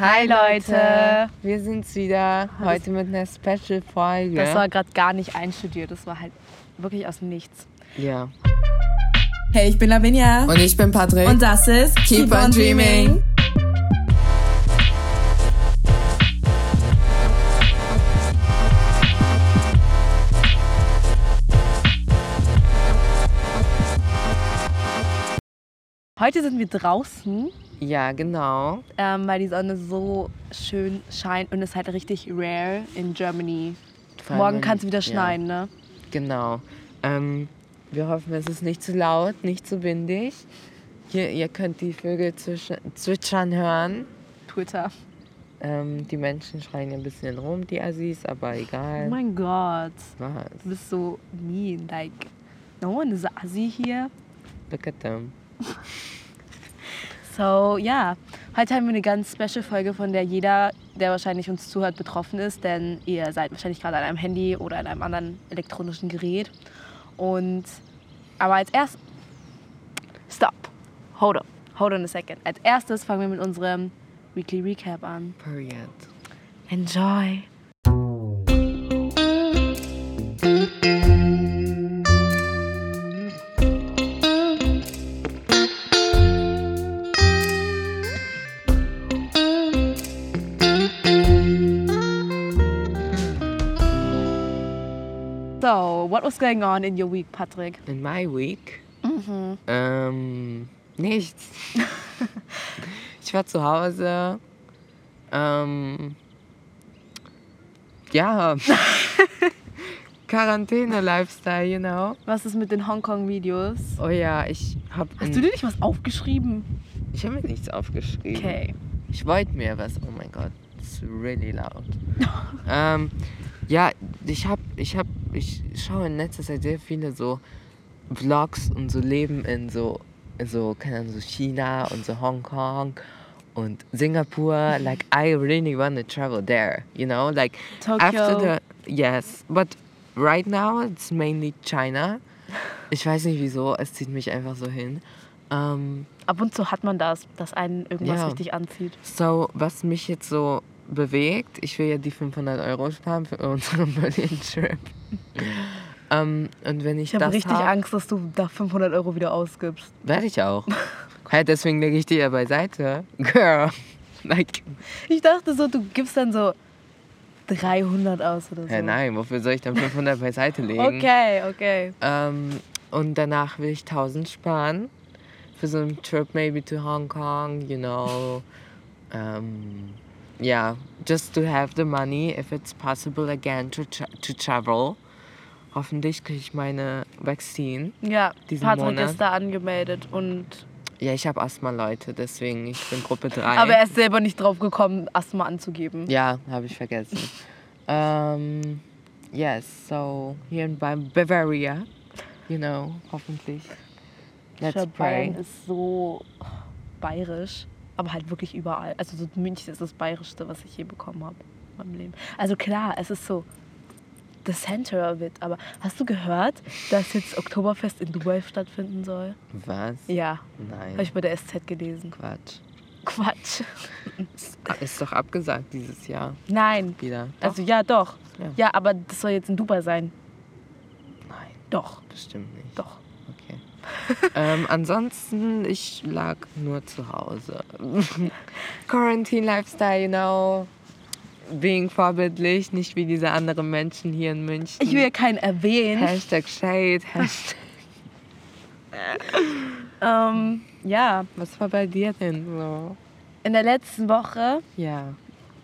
Hi Leute! Wir sind's wieder. Heute mit einer Special-Folge. Das war gerade gar nicht einstudiert, das war halt wirklich aus dem Nichts. Ja. Hey, ich bin Lavinia. Und ich bin Patrick. Und das ist Keep on Dreaming. Heute sind wir draußen, Ja, genau. ähm, weil die Sonne so schön scheint und es ist halt richtig rare in Germany. Vor allem, Morgen kann es wieder ja, schneien, ne? Genau. Ähm, wir hoffen, es ist nicht zu laut, nicht zu windig. Hier, ihr könnt die Vögel zwitschern hören. Twitter. Ähm, die Menschen schreien ein bisschen rum, die Assis, aber Oh egal. mein Gott. Was? Du bist so mean. Like, no one is assi hier. Look at them. So, ja. Heute haben wir eine ganz special Folge, von der jeder, der wahrscheinlich uns zuhört, betroffen ist. Denn ihr seid wahrscheinlich gerade an einem Handy oder an einem anderen elektronischen Gerät. Und, aber als erstes. Stop. Hold on. Hold on a second. Als erstes fangen wir mit unserem Weekly Recap an. Period. Enjoy. So, what was going on in your week, Patrick? In my week? Mhm. Ähm, nichts. ich war zu Hause. Ähm, ja. Quarantäne-Lifestyle, you know. Was ist mit den Hongkong-Videos? Oh ja, ich hab, Hast du dir nicht was aufgeschrieben? ich habe mir nichts aufgeschrieben. Okay. Ich wollte mir was. Oh mein Gott, it's really loud. ähm, ja, ich hab, ich hab, ich schaue in letzter Zeit sehr viele so Vlogs und so Leben in so, so, keine Ahnung, so China und so Hongkong und Singapur. Like, I really want to travel there, you know? Like, after Tokyo. the, yes, but right now it's mainly China. Ich weiß nicht wieso, es zieht mich einfach so hin. Ähm, Ab und zu hat man das, dass einen irgendwas Ja. richtig anzieht. So, was mich jetzt so bewegt, ich will ja die 500 Euro sparen für unseren Berlin-Trip. ähm, und wenn ich, Ich habe richtig hab, Angst, dass du da 500 Euro wieder ausgibst. werde ich auch. halt, deswegen lege ich die ja beiseite. Girl. Like, Ich dachte so, du gibst dann so 300 aus oder so. hä, nein, wofür soll ich dann 500 beiseite legen? Okay, okay. Ähm, und danach will ich 1000 sparen. Für so einen Trip maybe to Hong Kong, you know. Um, yeah, just to have the money if it's possible again to, tra to travel. Hoffentlich kriege ich meine Vaccine. Ja, Diesen Patrick Monat. ist da angemeldet und Ja, ich habe Asthma, Leute, deswegen ich bin Gruppe 3. aber er ist selber nicht drauf gekommen, Asthma anzugeben. Ja, habe ich vergessen. um, yes, so here in Ba- Bavaria, you know, hoffentlich. Let's Schau, pray. Ist so bayerisch, aber halt wirklich überall. Also so München ist das bayerischste, was ich je bekommen habe in meinem Leben. Also klar, es ist so the center of it. Aber hast du gehört, dass jetzt Oktoberfest in Dubai stattfinden soll? Was? Ja, Nein. habe ich bei der SZ gelesen. Quatsch. Quatsch. Ist, ist doch abgesagt dieses Jahr Nein. wieder. Also ja, doch. Ja. Ja, aber das soll jetzt in Dubai sein. Nein, Doch, bestimmt nicht. doch. Ähm, ansonsten, ich lag nur zu Hause. Quarantine Lifestyle, you know. Being vorbildlich, nicht wie diese anderen Menschen hier in München. Ich will ja keinen erwähnen. Hashtag Shade, Hashtag. Ähm, ja, Was war bei dir denn so? in der letzten Woche, Ja.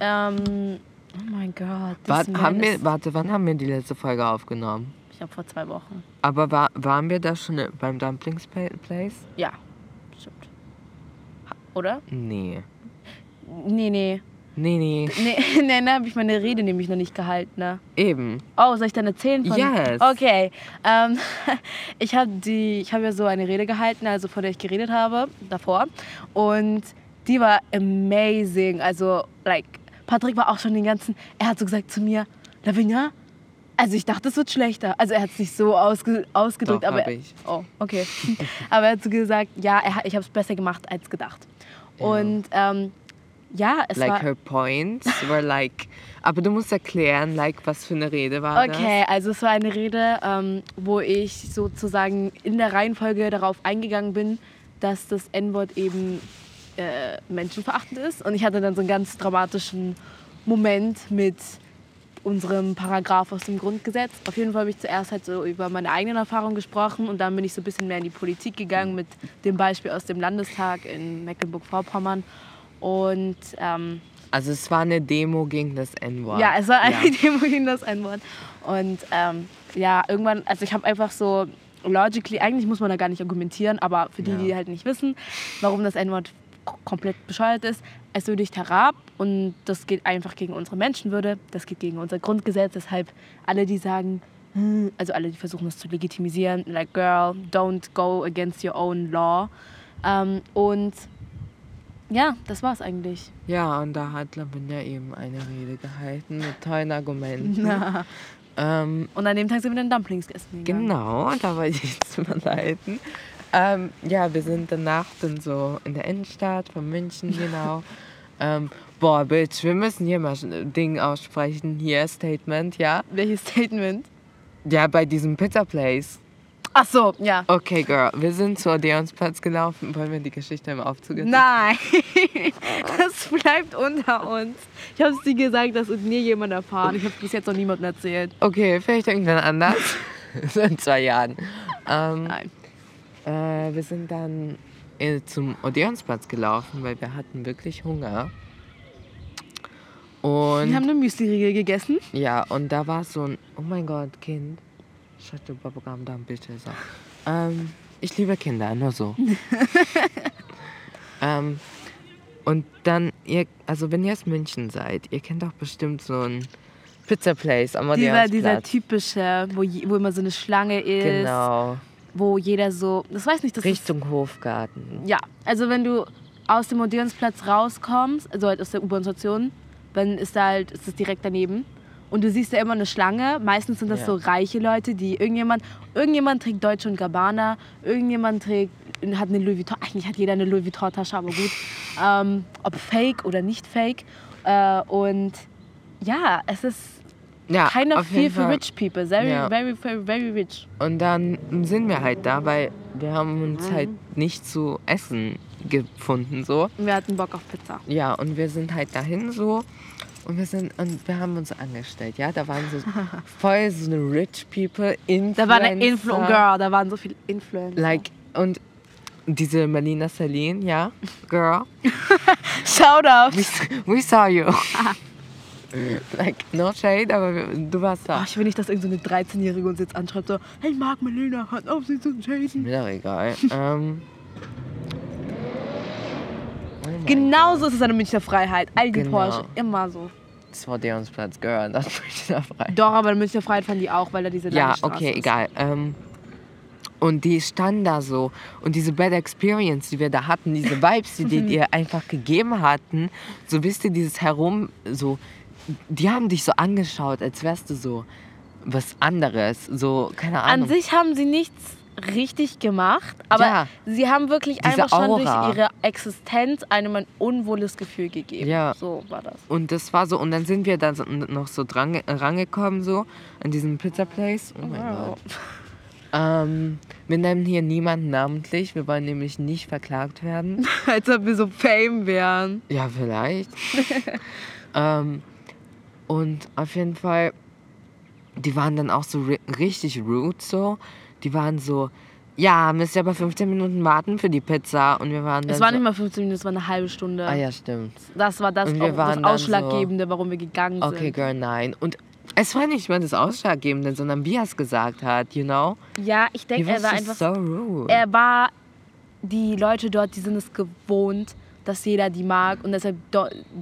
ähm, oh mein Gott. War, this man haben wir, warte, wann haben wir die letzte Folge aufgenommen? Ich glaube vor zwei Wochen. Aber war, waren wir da schon beim Dumplings Pla- Place? Ja, stimmt. Oder? Nee. Nee, nee. Nee, nee. Nee, nee, da habe ich meine Rede nämlich noch nicht gehalten. Ne? Eben. Oh, soll ich dann erzählen? Von Yes. Okay. Ähm, ich habe die, ich habe ja so eine Rede gehalten, also von der ich geredet habe davor, und die war amazing. Also, like, Patrick war auch schon den ganzen. Er hat so gesagt zu mir, Lavinia. Also ich dachte, es wird schlechter. Also er hat es nicht so ausge, ausgedrückt, Doch, aber ich. oh, okay. aber er hat so gesagt, ja, er, ich habe es besser gemacht als gedacht. Ja. Und ähm, Ja, es like war. her points were like. Aber du musst erklären, like was für eine Rede war Okay, also es war eine Rede, ähm, wo ich sozusagen in der Reihenfolge darauf eingegangen bin, dass das N-Wort eben äh, menschenverachtend ist. Und ich hatte dann so einen ganz dramatischen Moment mit unserem Paragraph aus dem Grundgesetz. Auf jeden Fall habe ich zuerst halt so über meine eigenen Erfahrungen gesprochen und dann bin ich so ein bisschen mehr in die Politik gegangen mit dem Beispiel aus dem Landestag in Mecklenburg-Vorpommern. Und ähm? Also es war eine Demo gegen das N-Wort. ja, es war eine Ja. Demo gegen das N-Wort. Und ähm, ja, irgendwann, also ich habe einfach so logically, eigentlich muss man da gar nicht argumentieren, aber für die, Ja. die halt nicht wissen, warum das N-Wort komplett bescheuert ist, es würdigt herab und das geht einfach gegen unsere Menschenwürde, das geht gegen unser Grundgesetz, deshalb alle, die sagen, hm, also alle, die versuchen das zu legitimisieren, like girl, don't go against your own law. Ähm, und ja, das war's eigentlich. Ja, und da hat Lavinia eben eine Rede gehalten mit tollen Argumenten. Ähm, Und an dem Tag sind wir dann Dumplings essen gegangen. genau, da wollte ich jetzt mal leiten. Ähm, ja, wir sind danach dann so in der Innenstadt von München, genau. ähm, boah, Bitch, wir müssen hier mal ein Ding aussprechen. Hier, Statement, ja. Welches Statement? Ja, bei diesem Pizza Place. Ach so, ja. Okay, Girl, wir sind zu Odeonsplatz gelaufen. Wollen wir die Geschichte im Aufzug erzählen? Nein, das bleibt unter uns. Ich habe es dir gesagt, das wird nie jemand erfahren. Ich habe bis jetzt noch niemandem erzählt. Okay, vielleicht irgendwann anders. so in zwei Jahren. Ähm, Nein. Äh, wir sind dann äh, zum Odeonsplatz gelaufen, weil wir hatten wirklich Hunger. Und Wir haben eine Müsli-Riegel gegessen. ja, und da war so ein, oh mein Gott, Kind. Shut the Bubblegum down, bitte. So. Ähm, ich liebe Kinder, nur so. ähm, und dann, ihr, also wenn ihr aus München seid, ihr kennt doch bestimmt so ein Pizza Place am Dieser, Odeonsplatz. dieser typische, wo, je- wo immer so eine Schlange ist. Genau, Wo jeder so, das weiß nicht, das ist, Richtung Hofgarten. Ja, also wenn du aus dem Odeonsplatz rauskommst, also halt aus der U-Bahn-Station, dann ist da halt, ist das direkt daneben. Und du siehst ja immer eine Schlange. Meistens sind das Ja. so reiche Leute, die irgendjemand, irgendjemand trägt Deutsche und Gabbana, irgendjemand trägt, hat eine Louis Vuitton, eigentlich hat jeder eine Louis Vuitton-Tasche, aber gut. Ähm, ob fake oder nicht fake. Äh, und ja, es ist Ja, kind of for Fall. rich people. Very, Ja. very, very, very rich. Und dann sind wir halt da, weil wir haben uns Mhm. halt nicht zu essen gefunden so. Wir hatten Bock auf Pizza. Ja, und wir sind halt dahin so und wir sind und wir haben uns angestellt, ja, da waren so voll so eine rich people Influencer. Da war eine Influ Girl, da waren so viele Influencer. Like und diese Melina Celine, ja, girl, Shoutout. we, we saw you. like no shade, aber du warst da. Ach, ich will nicht, dass irgendeine so eine 13-Jährige uns jetzt anschreibt, so, hey Marc Melina, hört auf, sie zu chasen. Mir doch egal. ähm, oh Genauso ist es eine Münchner Freiheit. All die Genau. Porsche, immer so. Das war der uns Platz, Girl, das möchte ich frei. Doch, aber Münchner Freiheit fanden die auch, weil da diese Ja, okay, ist. egal. Ähm, und die standen da so. Und diese Bad Experience, die wir da hatten, diese Vibes, die die dir einfach gegeben hatten, so wisst ihr, dieses Herum, so, die haben dich so angeschaut, als wärst du so was anderes. So, keine An Ahnung. sich haben sie nichts richtig gemacht, aber Ja. sie haben wirklich Diese einfach schon Aura. durch ihre Existenz einem ein unwohles Gefühl gegeben. Ja. So war das. Und das war so, und dann sind wir da so, noch so dran rangekommen, so, an diesem Pizza Place. Oh mein Gott. Ähm, wir nennen hier niemanden namentlich, wir wollen nämlich nicht verklagt werden. Als ob wir so Fame wären. Ja, vielleicht. ähm, und auf jeden Fall, die waren dann auch so ri richtig rude so. Die waren so, ja, müsst ihr aber 15 Minuten warten für die Pizza. Und wir waren dann Es war so, nicht mal 15 Minuten, es war eine halbe Stunde. Ah ja, stimmt. Das war das, auch, waren das dann so- Ausschlaggebende, warum wir gegangen sind. Okay, girl, nein. Und es war nicht mal das Ausschlaggebende, sondern wie er es gesagt hat, you know? Ja, ich denke, er was war einfach. so rude. Er war. Die Leute dort, die sind es gewohnt, dass jeder die mag und deshalb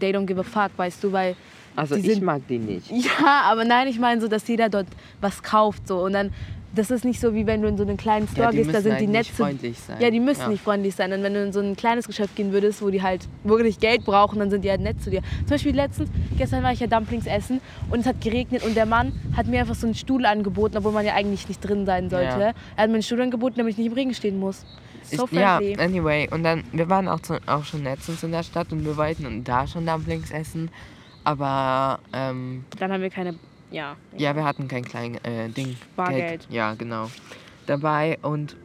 they don't give a fuck, weißt du, weil. Also die ich sind- mag die nicht. Ja, aber nein, ich meine so, dass jeder dort was kauft so und dann. Das ist nicht so, wie wenn du in so einen kleinen Store Ja, gehst, da sind die zu- freundlich sein. Ja, die müssen Ja. nicht freundlich sein. Und wenn du in so ein kleines Geschäft gehen würdest, wo die halt wirklich Geld brauchen, dann sind die halt nett zu dir. Zum Beispiel letztens, gestern war ich ja Dumplings essen und es hat geregnet und der Mann hat mir einfach so einen Stuhl angeboten, obwohl man ja eigentlich nicht drin sein sollte. Ja. Er hat mir einen Stuhl angeboten, damit ich nicht im Regen stehen muss. So ich, ja, anyway. Und dann, wir waren auch, zu, auch schon letztens in der Stadt und wir wollten da schon Dumplings essen. Aber, ähm, Dann haben wir keine, ja. ja, wir hatten kein klein äh, Ding. Bargeld. Geld, ja, genau. Dabei und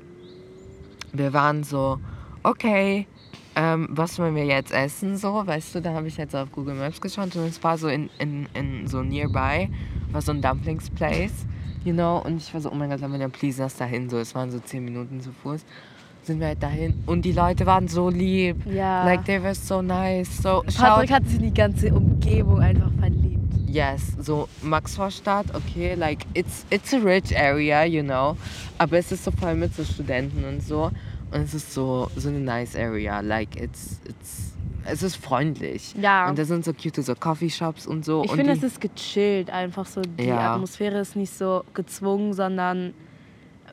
wir waren so, okay, ähm, was wollen wir jetzt essen? So, weißt du, da habe ich jetzt auf Google Maps geschaut und es war so in, in, in so nearby, war so ein Dumplings Place, you know, und ich war so, oh mein Gott, Lavinia, please lass dahin. So, es waren so 10 Minuten zu Fuß. Sind wir halt dahin und die Leute waren so lieb. Ja. Like, they were so nice. So, Patrick hat sich in die ganze Umgebung einfach verliebt. Yes, so Maxvorstadt, okay, like it's it's a rich area, you know, aber es ist so voll mit so Studenten und so und es ist so so eine nice area, like it's it's es ist freundlich. Ja. Und da sind so cute so Coffeeshops und so Ich finde, es ist gechillt, einfach so. Die Ja. Atmosphäre ist nicht so gezwungen, sondern,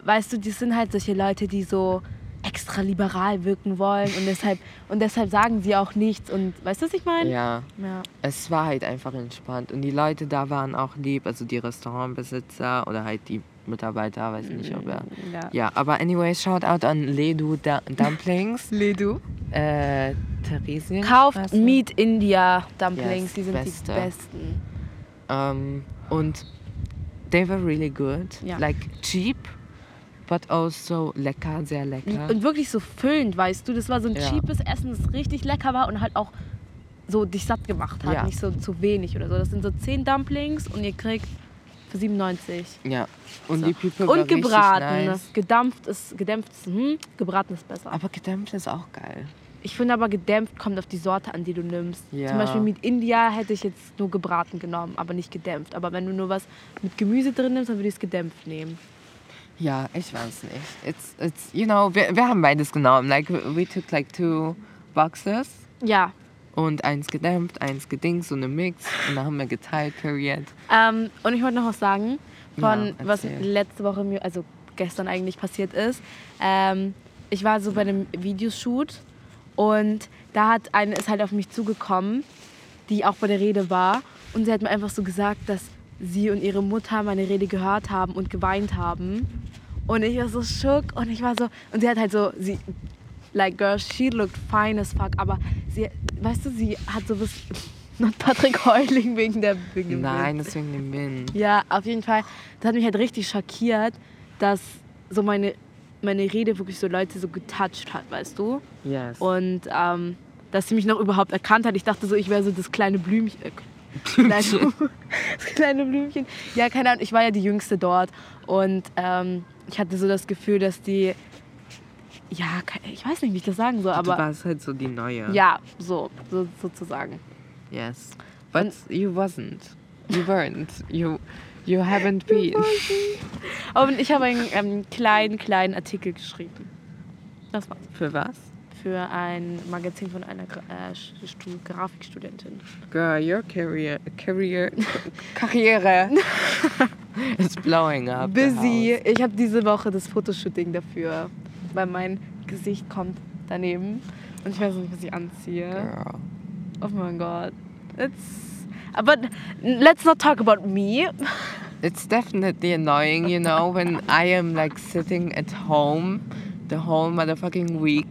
weißt du, die sind halt solche Leute, die so extra liberal wirken wollen und deshalb, und deshalb sagen sie auch nichts. Und weißt du, was ich meine? ja, Ja. es war halt einfach entspannt und die Leute da waren auch lieb, also die Restaurantbesitzer oder halt die Mitarbeiter, weiß nicht, ob er ja. ja, aber anyway, shout out an Ledu da Dumplings. Ledu. äh, Theresien. Kauft Meat India Dumplings, Yes, die sind beste. die besten. Um, und they were really good. Ja. Like cheap, but also lecker, sehr lecker. Und wirklich so füllend, weißt du, das war so ein Ja. cheapes Essen, das richtig lecker war und halt auch so dich satt gemacht hat, Ja. nicht so zu wenig oder so. Das sind so 10 Dumplings und ihr kriegt für 97. ja. Und So. die war Und gebraten. Nice. Gedampft ist, gedämpft ist, hm, gebraten ist besser. Aber gedämpft ist auch geil. Ich finde aber gedämpft kommt auf die Sorte an, die du nimmst. Ja. Zum Beispiel mit India hätte ich jetzt nur gebraten genommen, aber nicht gedämpft. Aber wenn du nur was mit Gemüse drin nimmst, dann würde ich es gedämpft nehmen. Ja, ich weiß nicht. It's, it's, you know, wir, wir haben beides genommen. Like, we took like two boxes Ja. und eins gedämpft, eins gedings, so eine Mix. Und dann haben wir geteilt, period. Ähm, und ich wollte noch was sagen von Ja, was letzte Woche mir, also gestern eigentlich passiert ist. Ähm, ich war so bei einem Videoshoot und da hat eine ist halt auf mich zugekommen, die auch bei der Rede war und sie hat mir einfach so gesagt, dass sie und ihre Mutter meine Rede gehört haben und geweint haben und ich war so schock und ich war so und sie hat halt so sie like girl she looked fine as fuck aber sie weißt du sie hat so was not Patrick Heuling wegen der wegen dem Nein, deswegen den Wind. ja, auf jeden Fall. Das hat mich halt richtig schockiert, dass so meine, meine Rede wirklich so Leute so getoucht hat, weißt du? Yes. Und ähm, dass sie mich noch überhaupt erkannt hat. Ich dachte so, ich wäre so das kleine Blümchen. Kleine, das kleine Blümchen. Ja, keine Ahnung, ich war ja die Jüngste dort. Und ähm, ich hatte so das Gefühl, dass die. Ja, ich weiß nicht, wie ich das sagen soll, du aber. warst halt so die Neue. Ja, so, so sozusagen. Yes. But you wasn't. You weren't. You, you haven't been. Und ich habe einen ähm, kleinen, kleinen Artikel geschrieben. Das war's. Für was? Für ein Magazin von einer Gra äh, Stu Grafikstudentin. Girl, your career, career, Karriere is blowing up. Busy. Ich habe diese Woche das Fotoshooting dafür, weil mein Gesicht kommt daneben und ich weiß nicht, was ich anziehe. Girl. Oh mein Gott. It's but let's not talk about me. It's definitely annoying, you know, when I am like sitting at home the whole motherfucking week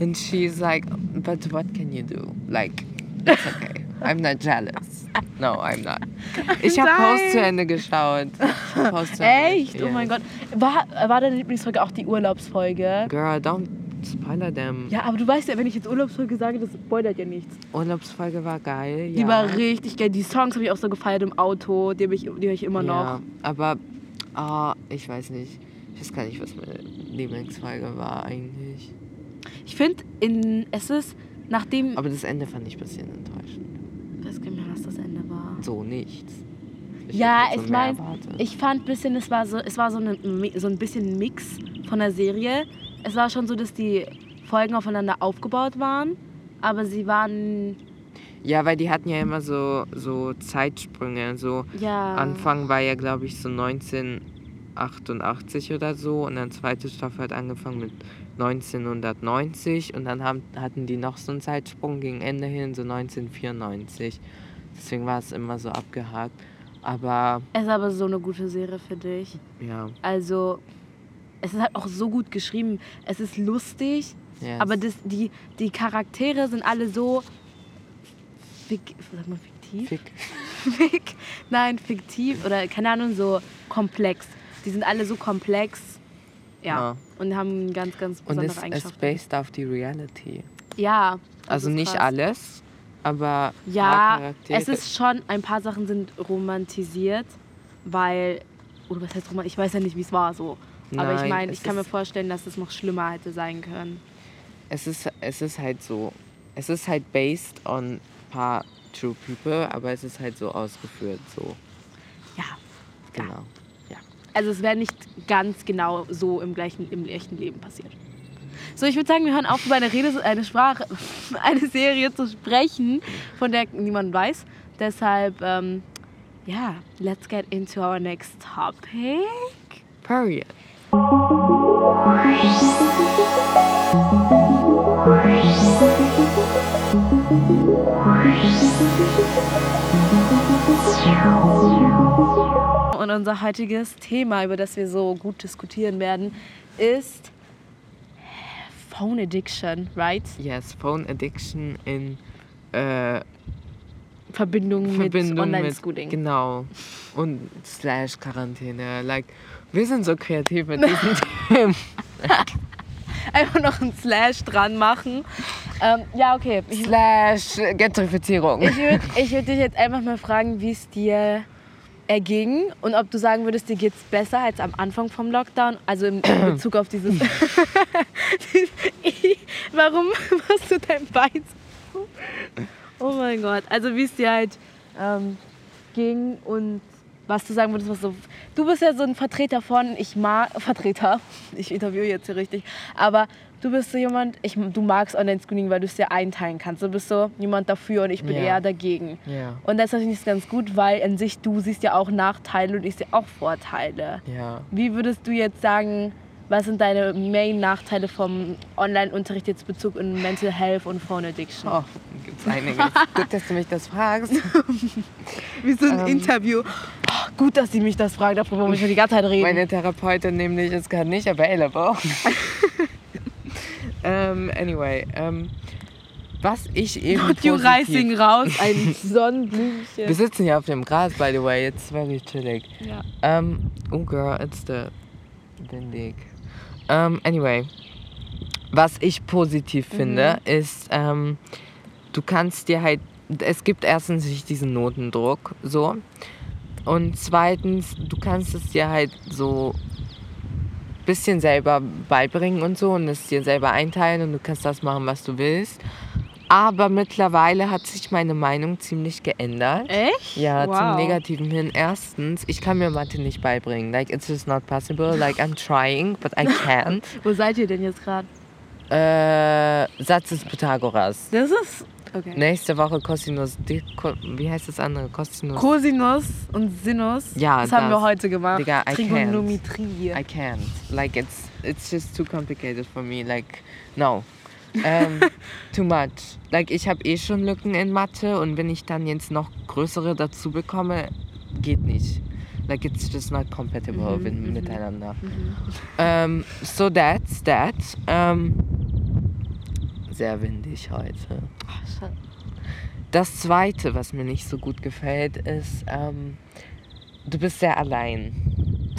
and she's like, but what can you do? Like, it's okay. I'm not jealous. No, I'm not. Ich habe Post zu Ende geschaut. Hab zu Ende- Echt? Oh mein Yes. Gott. War, war deine Lieblingsfolge auch die Urlaubsfolge? Girl, don't spoiler them. Ja, aber du weißt ja, wenn ich jetzt Urlaubsfolge sage, das spoilert ja nichts. Urlaubsfolge war geil. Die ja. war richtig geil. Die Songs habe ich auch so gefeiert im Auto. Die, hab ich, die höre ich immer noch. Ja, aber ah, ich weiß nicht. Ich weiß gar nicht, was meine Lieblingsfolge war eigentlich. Ich finde, in es ist nachdem. Aber das Ende fand ich ein bisschen enttäuschend. ich weiß gar nicht mehr, was das Ende war. So nichts. Ich Ja, so ich meine, ich fand ein bisschen, es war so, es war so, eine, so ein bisschen ein Mix von der Serie. Es war schon so, dass die Folgen aufeinander aufgebaut waren, aber sie waren Ja, weil die hatten ja immer so, so Zeitsprünge. So ja Anfang war ja, glaube ich, so 1988 oder so. Und dann zweite Staffel hat angefangen mit 1990. Und dann haben, hatten die noch so einen Zeitsprung gegen Ende hin, so 1994. Deswegen war es immer so abgehakt. Aber Es ist aber so eine gute Serie für dich. ja, Also es ist halt auch so gut geschrieben. Es ist lustig, Yes. aber das, die, die Charaktere sind alle so. Fik, sag mal fiktiv? Fick. Fik, nein, fiktiv oder keine Ahnung, so komplex. Die sind alle so komplex. Ja. Ja. Und haben ganz, ganz Und besondere es ist based auf die Reality. Ja. Also nicht krass. alles, aber Ja, es ist schon, ein paar Sachen sind romantisiert, weil, oder was heißt romantisiert? Ich weiß ja nicht, wie es war so. Aber ich Nein, meine, ich kann mir vorstellen, dass es noch schlimmer hätte sein können. es ist, es ist halt so, es ist halt based on paar true people, aber es ist halt so ausgeführt, so, Ja. genau. Ja. Also es wäre nicht ganz genau so im gleichen, im echten Leben passiert. So, ich würde sagen, wir hören auf, über eine Rede, eine Sprache, eine Serie zu sprechen, von der niemand weiß. Deshalb, ähm, ja, let's get into our next topic. Period. Unser heutiges Thema, über das wir so gut diskutieren werden, ist Phone Addiction, right? Yes, Phone Addiction in äh, Verbindung, Verbindung mit Online-Schooling. genau, und slash Quarantäne. Like, wir sind so kreativ mit diesen Themen. Einfach noch ein Slash dran machen. Ähm, ja, okay. Ich, Slash Gentrifizierung. ich würde würd dich jetzt einfach mal fragen, wie es dir erging und ob du sagen würdest, dir geht es besser als am Anfang vom Lockdown. Also im in Bezug auf dieses. Warum machst du dein Bein so? Oh mein Gott. Also wie es dir halt ähm, ging und was du sagen würdest, was so. Du bist ja so ein Vertreter von, ich mag. Vertreter, ich interviewe jetzt hier richtig. Aber du bist so jemand, ich, du magst Online-Schooling, weil du es dir einteilen kannst. Du bist so jemand dafür und ich bin Ja. eher dagegen. Ja, Und das finde ich ganz gut, weil an sich du siehst ja auch Nachteile und ich sehe auch Vorteile. ja. Wie würdest du jetzt sagen, was sind deine Main-Nachteile vom Online-Unterricht jetzt Bezug in Mental Health und Phone Addiction? Oh, gibt's einiges. Gut, dass du mich das fragst. Wie so ein Ähm. Interview. Oh, gut, dass sie mich das fragen, darüber muss ich die ganze Zeit reden. Meine Therapeutin nämlich ist gerade nicht available. ähm, anyway, ähm, was ich eben Not you positiv- rising raus, ein Wir Sonnenblümchen. sitzen hier auf dem Gras, by the way. It's very chillig. Ja. Ähm, oh girl, it's the windig. Ähm, anyway, was ich positiv finde, ist, ähm, du kannst dir halt, es gibt erstens nicht diesen Notendruck, so. Und zweitens, du kannst es dir halt so bisschen selber beibringen und so und es dir selber einteilen und du kannst das machen, was du willst. Aber mittlerweile hat sich meine Meinung ziemlich geändert. Echt? Ja, wow. zum Negativen hin. Erstens, ich kann mir Mathe nicht beibringen. Like, it's just not possible. Like, I'm trying, but I can't. Wo seid ihr denn jetzt gerade? äh, Satz des Pythagoras. Das ist. Okay. Nächste Woche Cosinus. di- Co- Wie heißt das andere? Cosinus. Cosinus und Sinus. Ja, das haben wir heute gemacht. Digga, I can't. Trigonometrie. I can't. Like, it's, it's just too complicated for me. Like, no. ähm, too much. Like, ich habe eh schon Lücken in Mathe und wenn ich dann jetzt noch größere dazu bekomme, geht nicht. Like, it's just not compatible Mhm, with, mhm. miteinander. Mhm. Ähm, so that's that. Ähm, sehr windig heute. Das zweite, was mir nicht so gut gefällt, ist, ähm, du bist sehr allein.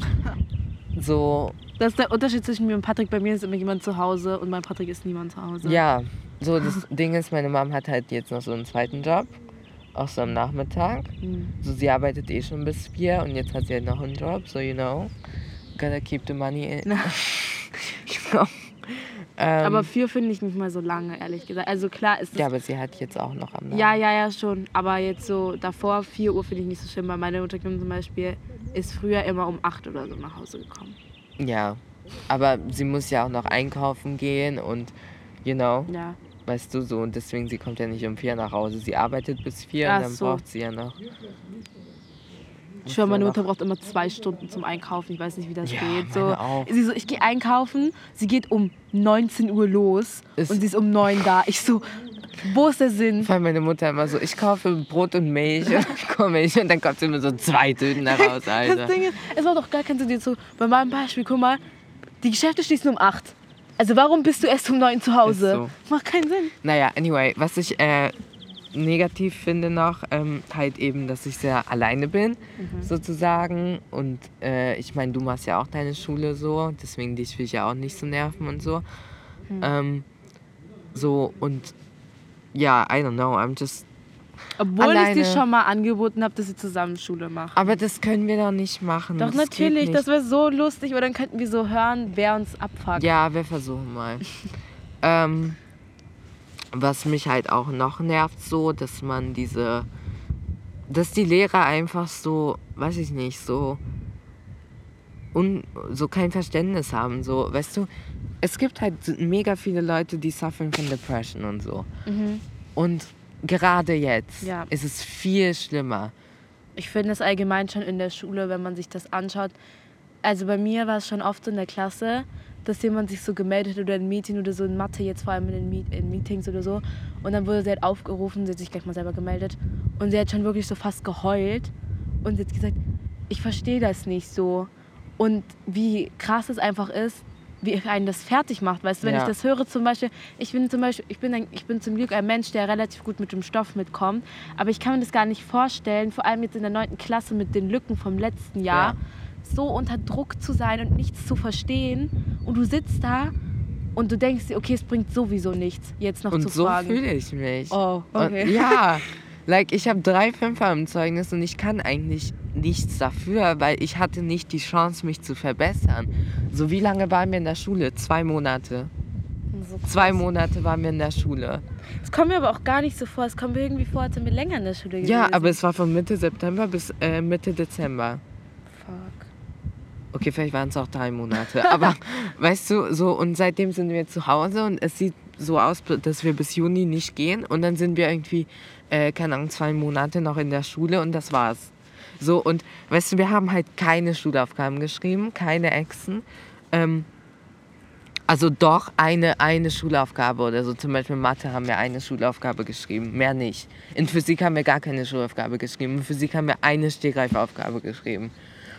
So, Das ist der Unterschied zwischen mir und Patrick. Bei mir ist immer jemand zu Hause und bei Patrick ist niemand zu Hause. ja, so das Ding ist, meine Mom hat halt jetzt noch so einen zweiten Job, auch so am Nachmittag. Mhm. So, sie arbeitet eh schon bis vier und jetzt hat sie halt noch einen Job, so you know. Gotta keep the money in. genau. Ähm, Aber vier finde ich nicht mal so lange, ehrlich gesagt. Also klar ist ja, aber sie hat jetzt auch noch am Ja, ja, ja, schon. Aber jetzt so davor, 4 Uhr finde ich nicht so schlimm, weil meine Mutter zum Beispiel ist früher immer um 8 oder so nach Hause gekommen. Ja, aber sie muss ja auch noch einkaufen gehen und, you know, Ja. weißt du so, und deswegen, sie kommt ja nicht um vier nach Hause. Sie arbeitet bis vier Ach und dann so. braucht sie ja noch. Ich schwöre, meine Mutter braucht immer zwei Stunden zum Einkaufen. Ich weiß nicht, wie das Ja, geht. So, sie so, ich gehe einkaufen. Sie geht um 19 Uhr los Ist- und sie ist um 9 da. Ich so, wo ist der Sinn? Vor allem meine Mutter immer so, ich kaufe Brot und Milch und ich und dann kommt sie immer so zwei Tüten daraus, Alter. Das Ding ist, es war doch gar kein Sinn. So, bei meinem Beispiel, guck mal, Die Geschäfte schließen um 8. Also warum bist du erst um 9 zu Hause? So. Macht keinen Sinn. Naja, anyway, was ich äh, negativ finde noch, ähm, halt eben, dass ich sehr alleine bin, sozusagen. Und äh, ich meine, du machst ja auch deine Schule so, deswegen dich will ich ja auch nicht so nerven und so. Ähm, so und ja, I don't know, I'm just. Obwohl ich Alleine. dir schon mal angeboten habe, dass wir zusammen Schule machen. Aber das können wir doch nicht machen. Doch, das natürlich, das wäre so lustig, weil dann könnten wir so hören, wer uns abfuckt. Ja, wir versuchen mal. ähm, was mich halt auch noch nervt, so, dass man diese, dass die Lehrer einfach so, weiß ich nicht, so, un, so kein Verständnis haben, so, weißt du, es gibt halt mega viele Leute, die suffern von Depression und so. Und gerade jetzt Ja. ist es viel schlimmer. Ich finde es allgemein schon in der Schule, wenn man sich das anschaut. Also bei mir war es schon oft in der Klasse, dass jemand sich so gemeldet hat oder ein Meeting oder so in Mathe, jetzt vor allem in, Meet in Meetings oder so. Und dann wurde sie halt aufgerufen, sie hat sich gleich mal selber gemeldet. Und sie hat schon wirklich so fast geheult. Und sie hat gesagt, ich verstehe das nicht so. Und wie krass es einfach ist, wie einen das fertig macht. Weißt du, wenn Ja. ich das höre zum Beispiel, ich bin zum Beispiel, ich bin, ein, ich bin zum Glück ein Mensch, der relativ gut mit dem Stoff mitkommt. Aber ich kann mir das gar nicht vorstellen, vor allem jetzt in der 9. Klasse mit den Lücken vom letzten Jahr, Ja. So unter Druck zu sein und nichts zu verstehen. Und du sitzt da und du denkst dir, okay, es bringt sowieso nichts, jetzt noch Und zu so fragen. fühle ich mich. Oh, okay. Und, ja, like ich habe drei Fünfer im Zeugnis und ich kann eigentlich nichts dafür, weil ich hatte nicht die Chance, mich zu verbessern. So wie lange waren wir in der Schule? Zwei Monate. So. Zwei Monate waren wir in der Schule. Es kommt mir aber auch gar nicht so vor. Es kommt mir irgendwie vor, als wären wir länger in der Schule gewesen. Ja, aber es war von Mitte September bis äh, Mitte Dezember. Okay, vielleicht waren es auch drei Monate. Aber weißt du, so und seitdem sind wir zu Hause und es sieht so aus, dass wir bis Juni nicht gehen und dann sind wir irgendwie, äh, keine Ahnung, zwei Monate noch in der Schule und das war's. So und weißt du, wir haben halt keine Schulaufgaben geschrieben, keine Exen. Ähm, also doch eine, eine Schulaufgabe oder so. Zum Beispiel in Mathe haben wir eine Schulaufgabe geschrieben, mehr nicht. In Physik haben wir gar keine Schulaufgabe geschrieben. In Physik haben wir eine Stegreifaufgabe geschrieben.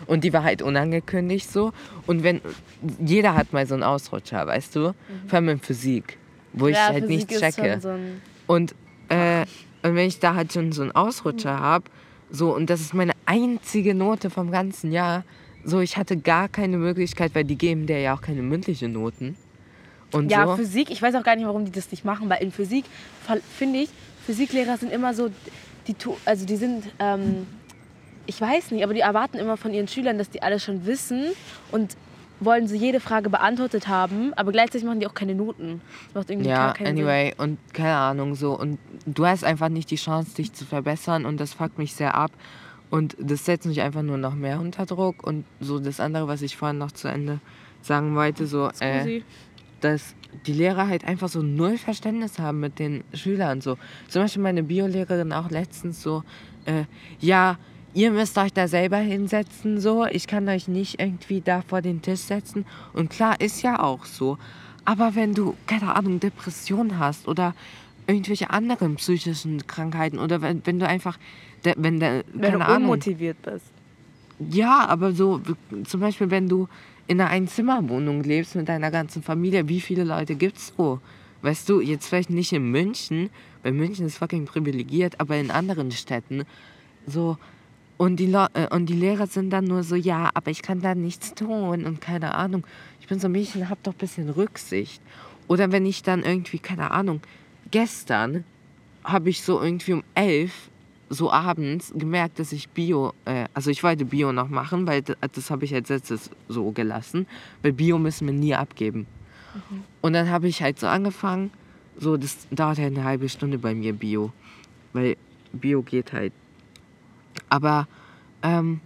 Und die war halt unangekündigt so. Und wenn jeder hat mal so einen Ausrutscher, weißt du? Vor allem in Physik, wo ich ja, halt Physik nichts checke. so Und, äh, und wenn ich da halt schon so einen Ausrutscher habe, so, und das ist meine einzige Note vom ganzen Jahr, so, ich hatte gar keine Möglichkeit, weil die geben der ja auch keine mündliche Noten. Und Ja, so. Physik, ich weiß auch gar nicht, warum die das nicht machen, weil in Physik finde ich, Physiklehrer sind immer so, die, also die sind, ähm, ich weiß nicht, aber die erwarten immer von ihren Schülern, dass die alles schon wissen und wollen so jede Frage beantwortet haben, aber gleichzeitig machen die auch keine Noten. Das macht irgendwie Ja, gar keinen anyway, und keine Ahnung, so. Und du hast einfach nicht die Chance, dich zu verbessern und das fuckt mich sehr ab. Und das setzt mich einfach nur noch mehr unter Druck. Und so das andere, was ich vorhin noch zu Ende sagen wollte, so, Sinn. äh, dass die Lehrer halt einfach so null Verständnis haben mit den Schülern. So. Zum Beispiel meine Biolehrerin auch letztens so, äh, ja, ihr müsst euch da selber hinsetzen, so. Ich kann euch nicht irgendwie da vor den Tisch setzen. Und klar, ist ja auch so. Aber wenn du, keine Ahnung, Depression hast oder irgendwelche anderen psychischen Krankheiten oder wenn, wenn du einfach, wenn der, Wenn du Ahnung, unmotiviert bist. ja, aber so zum Beispiel, wenn du in einer Einzimmerwohnung lebst mit deiner ganzen Familie, wie viele Leute gibt's so? Weißt du, jetzt vielleicht nicht in München, weil München ist fucking privilegiert, aber in anderen Städten so und die, Le äh, und die Lehrer sind dann nur so, ja, aber ich kann da nichts tun und keine Ahnung. Ich bin so, Mädchen, hab doch ein bisschen Rücksicht. Oder wenn ich dann irgendwie, keine Ahnung, gestern habe ich so irgendwie um elf so abends gemerkt, dass ich Bio, äh, also ich wollte Bio noch machen, weil das, das habe ich als letztes so gelassen, weil Bio müssen wir nie abgeben. Und dann habe ich halt so angefangen, so das dauert halt eine halbe Stunde bei mir Bio, weil Bio geht halt. Aber ähm,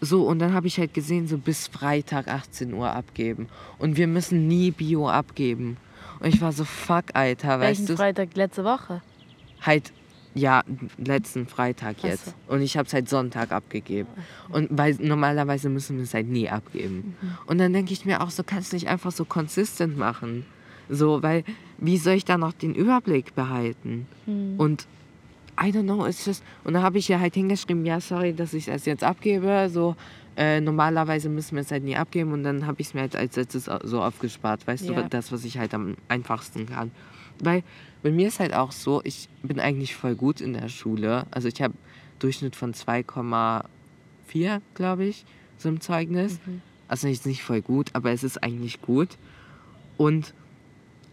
so und dann habe ich halt gesehen, so bis Freitag 18 Uhr abgeben und wir müssen nie Bio abgeben. Und ich war so fuck, Alter, Welchen weißt du? Freitag letzte Woche? Halt, ja, letzten Freitag jetzt. so. Und ich habe es halt Sonntag abgegeben. Und weil normalerweise müssen wir es halt nie abgeben. Und dann denke ich mir auch, so kannst du nicht einfach so consistent machen. So, weil wie soll ich da noch den Überblick behalten? Und I don't know, it's just. Und dann habe ich ja halt hingeschrieben, ja, sorry, dass ich es jetzt abgebe. So, äh, normalerweise müssen wir es halt nie abgeben und dann habe ich es mir halt als letztes so aufgespart, weißt Ja. du, das, was ich halt am einfachsten kann. Weil bei mir ist halt auch so, ich bin eigentlich voll gut in der Schule. Also ich habe Durchschnitt von 2,4, glaube ich, so im Zeugnis. Also nicht, nicht voll gut, aber es ist eigentlich gut. Und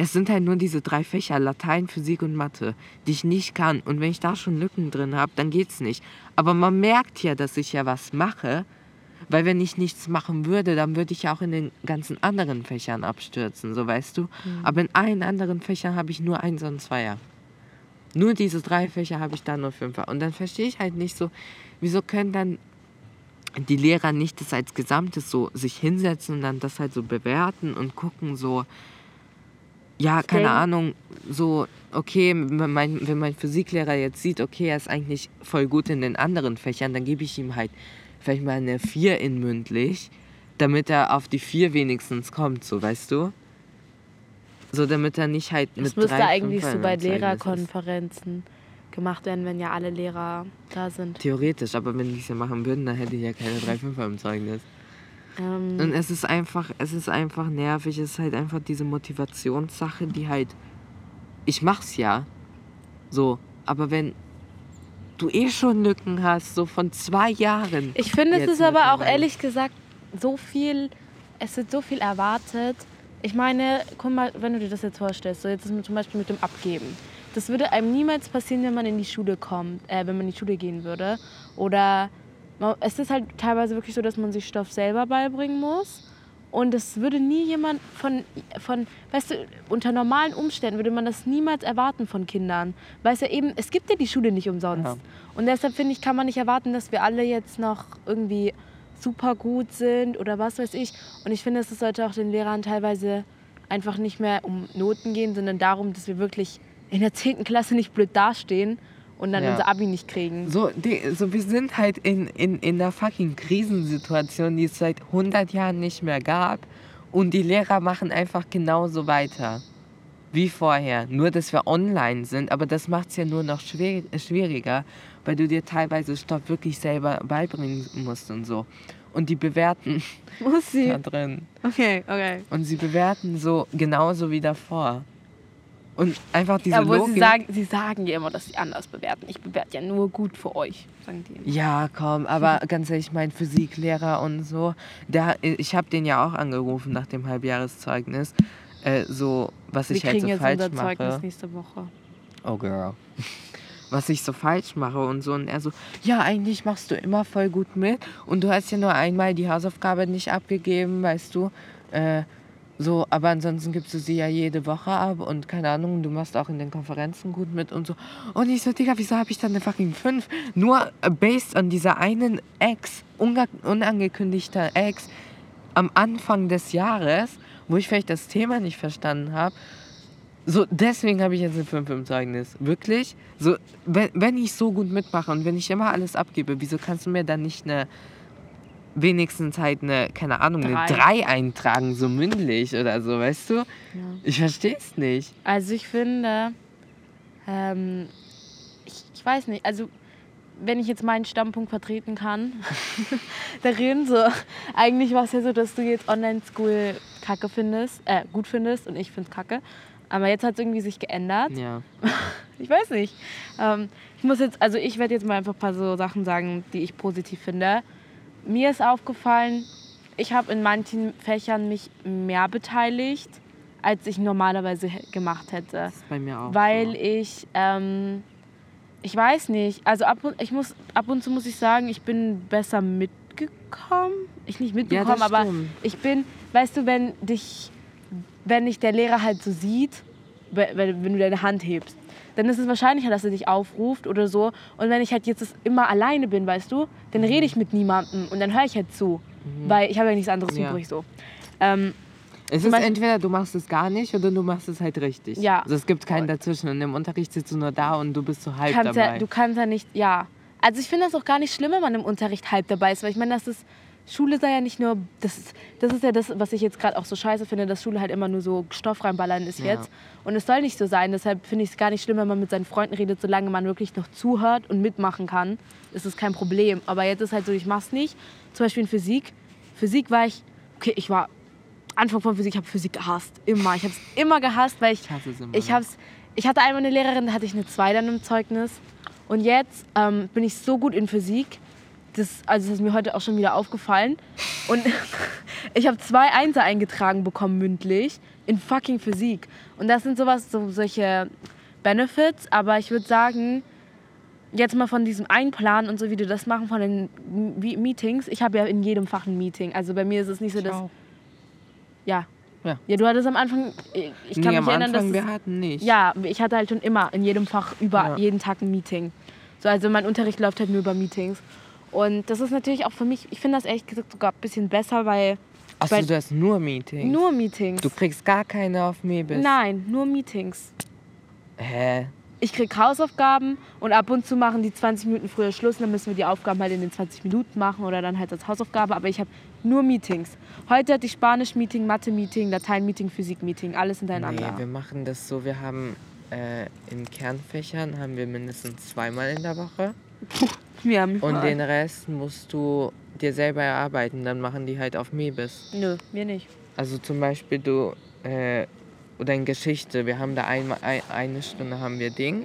es sind halt nur diese drei Fächer, Latein, Physik und Mathe, die ich nicht kann. Und wenn ich da schon Lücken drin habe, dann geht's nicht. Aber man merkt ja, dass ich ja was mache, weil wenn ich nichts machen würde, dann würde ich ja auch in den ganzen anderen Fächern abstürzen, so weißt du. Aber in allen anderen Fächern habe ich nur Eins und Zweier. Nur diese drei Fächer habe ich da nur Fünfer. Und dann verstehe ich halt nicht so, wieso können dann die Lehrer nicht das als Gesamtes so sich hinsetzen und dann das halt so bewerten und gucken so, ja, keine Ahnung, so, okay, wenn mein, wenn mein Physiklehrer jetzt sieht, okay, er ist eigentlich voll gut in den anderen Fächern, dann gebe ich ihm halt vielleicht mal eine 4 in mündlich, damit er auf die 4 wenigstens kommt, so, weißt du? So, damit er nicht halt mit Das müsste drei eigentlich so bei. Lehrerkonferenzen gemacht werden, wenn ja alle Lehrer da sind. Theoretisch, aber wenn die es ja machen würden, dann hätte ich ja keine 3 Fünfer im Zeugnis. Ähm, Und es ist einfach, es ist einfach nervig. Es ist halt einfach diese Motivationssache, die halt. Ich mach's ja. So, aber wenn du eh schon Lücken hast, so von zwei Jahren. Ich finde, es ist aber auch ehrlich gesagt so viel, es wird so viel erwartet. Ich meine, guck mal, wenn du dir das jetzt vorstellst, so jetzt zum Beispiel mit dem Abgeben. Das würde einem niemals passieren, wenn man in die Schule kommt, äh, wenn man in die Schule gehen würde. Oder es ist halt teilweise wirklich so, dass man sich Stoff selber beibringen muss. Und das würde nie jemand von, von, weißt du, unter normalen Umständen würde man das niemals erwarten von Kindern. Weil es ja eben, es gibt ja die Schule nicht umsonst. Ja. Und deshalb finde ich, kann man nicht erwarten, dass wir alle jetzt noch irgendwie super gut sind oder was weiß ich. Und ich finde, es sollte auch den Lehrern teilweise einfach nicht mehr um Noten gehen, sondern darum, dass wir wirklich in der 10. Klasse nicht blöd dastehen und dann Ja. unser Abi nicht kriegen. So, die, so, wir sind halt in, in, in der fucking Krisensituation, die es seit 100 Jahren nicht mehr gab. Und die Lehrer machen einfach genauso weiter. Wie vorher. Nur, dass wir online sind. Aber das macht es ja nur noch schwer, schwieriger, weil du dir teilweise Stoff wirklich selber beibringen musst und so. Und die bewerten Muss sie? da drin. Okay, okay. Und sie bewerten so genauso wie davor. Und einfach diese Obwohl Logik. sie sagen, sie sagen ja immer, dass sie anders bewerten. Ich bewerte ja nur gut für euch, sagen die. Ja, komm, aber ganz ehrlich, mein Physiklehrer und so, der, ich habe den ja auch angerufen nach dem Halbjahreszeugnis, äh, so was Wir ich halt kriegen so jetzt falsch unser Zeugnis mache. nächste Woche. Oh girl. Was ich so falsch mache und so. Und er so, ja, eigentlich machst du immer voll gut mit. Und du hast ja nur einmal die Hausaufgabe nicht abgegeben, weißt du. Äh, so, aber ansonsten gibst du sie ja jede Woche ab und keine Ahnung, du machst auch in den Konferenzen gut mit und so. Und ich so, Digga, wieso habe ich dann eine fucking 5? Nur äh, based on dieser einen Ex, unangekündigter Ex am Anfang des Jahres, wo ich vielleicht das Thema nicht verstanden habe. So, deswegen habe ich jetzt eine 5 im Zeugnis. Wirklich? So, wenn, wenn ich so gut mitmache und wenn ich immer alles abgebe, wieso kannst du mir dann nicht eine wenigstens halt eine, keine Ahnung, eine Drei. 3 eintragen, so mündlich oder so, weißt du? Ich verstehe es nicht. Also ich finde, ähm, ich, ich weiß nicht, also wenn ich jetzt meinen Standpunkt vertreten kann, darin so, eigentlich war es ja so, dass du jetzt Online-School kacke findest, äh, gut findest und ich finde es kacke. Aber jetzt hat es irgendwie sich geändert. Ja. Ich weiß nicht. Ähm, ich muss jetzt, also ich werde jetzt mal einfach ein paar so Sachen sagen, die ich positiv finde. Mir ist aufgefallen, ich habe in manchen Fächern mich mehr beteiligt, als ich normalerweise gemacht hätte. Das ist bei mir auch. Weil so. ich, ähm, ich weiß nicht, also ab und, ich muss, ab und zu muss ich sagen, ich bin besser mitgekommen. Ich nicht mitbekommen, aber stimmt. ich bin, weißt du, wenn dich, wenn dich der Lehrer halt so sieht, we- wenn, wenn du deine Hand hebst, dann ist es wahrscheinlicher, dass er dich aufruft oder so. Und wenn ich halt jetzt immer alleine bin, weißt du, dann rede ich mit niemandem und dann höre ich halt zu. Weil ich habe ja nichts anderes Ja. übrig so. Ähm, Es ist Beispiel- entweder du machst es gar nicht oder du machst es halt richtig. Ja. Also es gibt keinen dazwischen. Und im Unterricht sitzt du nur da und du bist so halb dabei. ja, du kannst ja nicht, ja. Also ich finde das auch gar nicht schlimm, wenn man im Unterricht halb dabei ist, weil ich meine, das ist Schule sei ja nicht nur, das ist, das ist ja das, was ich jetzt gerade auch so scheiße finde, dass Schule halt immer nur so Stoff reinballern ist Ja. jetzt. Und es soll nicht so sein. Deshalb finde ich es gar nicht schlimm, wenn man mit seinen Freunden redet, solange man wirklich noch zuhört und mitmachen kann, ist es kein Problem. Aber jetzt ist halt so, ich mach's nicht. Zum Beispiel in Physik. Physik war ich, okay, ich war Anfang von Physik, ich habe Physik gehasst. Immer. Ich habe es immer gehasst, weil ich Ich hasse es immer ich hab's, ich hatte einmal eine Lehrerin, da hatte ich eine 2 dann im Zeugnis. Und jetzt ähm, bin ich so gut in Physik. Das, also das ist mir heute auch schon wieder aufgefallen. Und ich habe zwei Einser eingetragen bekommen mündlich in fucking Physik. Und das sind sowas, so solche Benefits. Aber ich würde sagen, jetzt mal von diesem Einplanen und so, wie du das machen, von den M- Meetings. Ich habe ja in jedem Fach ein Meeting. Also bei mir ist es nicht so, dass... auch. Ja. Ja. Ja, du hattest am Anfang... Ich kann nee, mich am erinnern, Anfang, dass... wir hatten nicht. ja, ich hatte halt schon immer in jedem Fach über Ja. jeden Tag ein Meeting. So, also mein Unterricht läuft halt nur über Meetings. Und das ist natürlich auch für mich, ich finde das ehrlich gesagt sogar ein bisschen besser, weil Achso, du hast nur Meetings. nur Meetings. Du kriegst gar keine auf Mebis. Nein, nur Meetings. Hä? Ich krieg Hausaufgaben und ab und zu machen die 20 Minuten früher Schluss. Dann müssen wir die Aufgaben halt in den 20 Minuten machen oder dann halt als Hausaufgabe. Aber ich habe nur Meetings. Heute hatte ich Spanisch-Meeting, Mathe-Meeting, Latein-Meeting, Physik-Meeting. Alles hintereinander. Nee, wir machen das so, wir haben äh, in Kernfächern haben wir mindestens zweimal in der Woche. Ja, Und den Rest musst du dir selber erarbeiten. Dann machen die halt auf Mebis. Nö, mir nicht. Also zum Beispiel du, äh, oder in Geschichte, wir haben da einmal, ein, eine Stunde haben wir Ding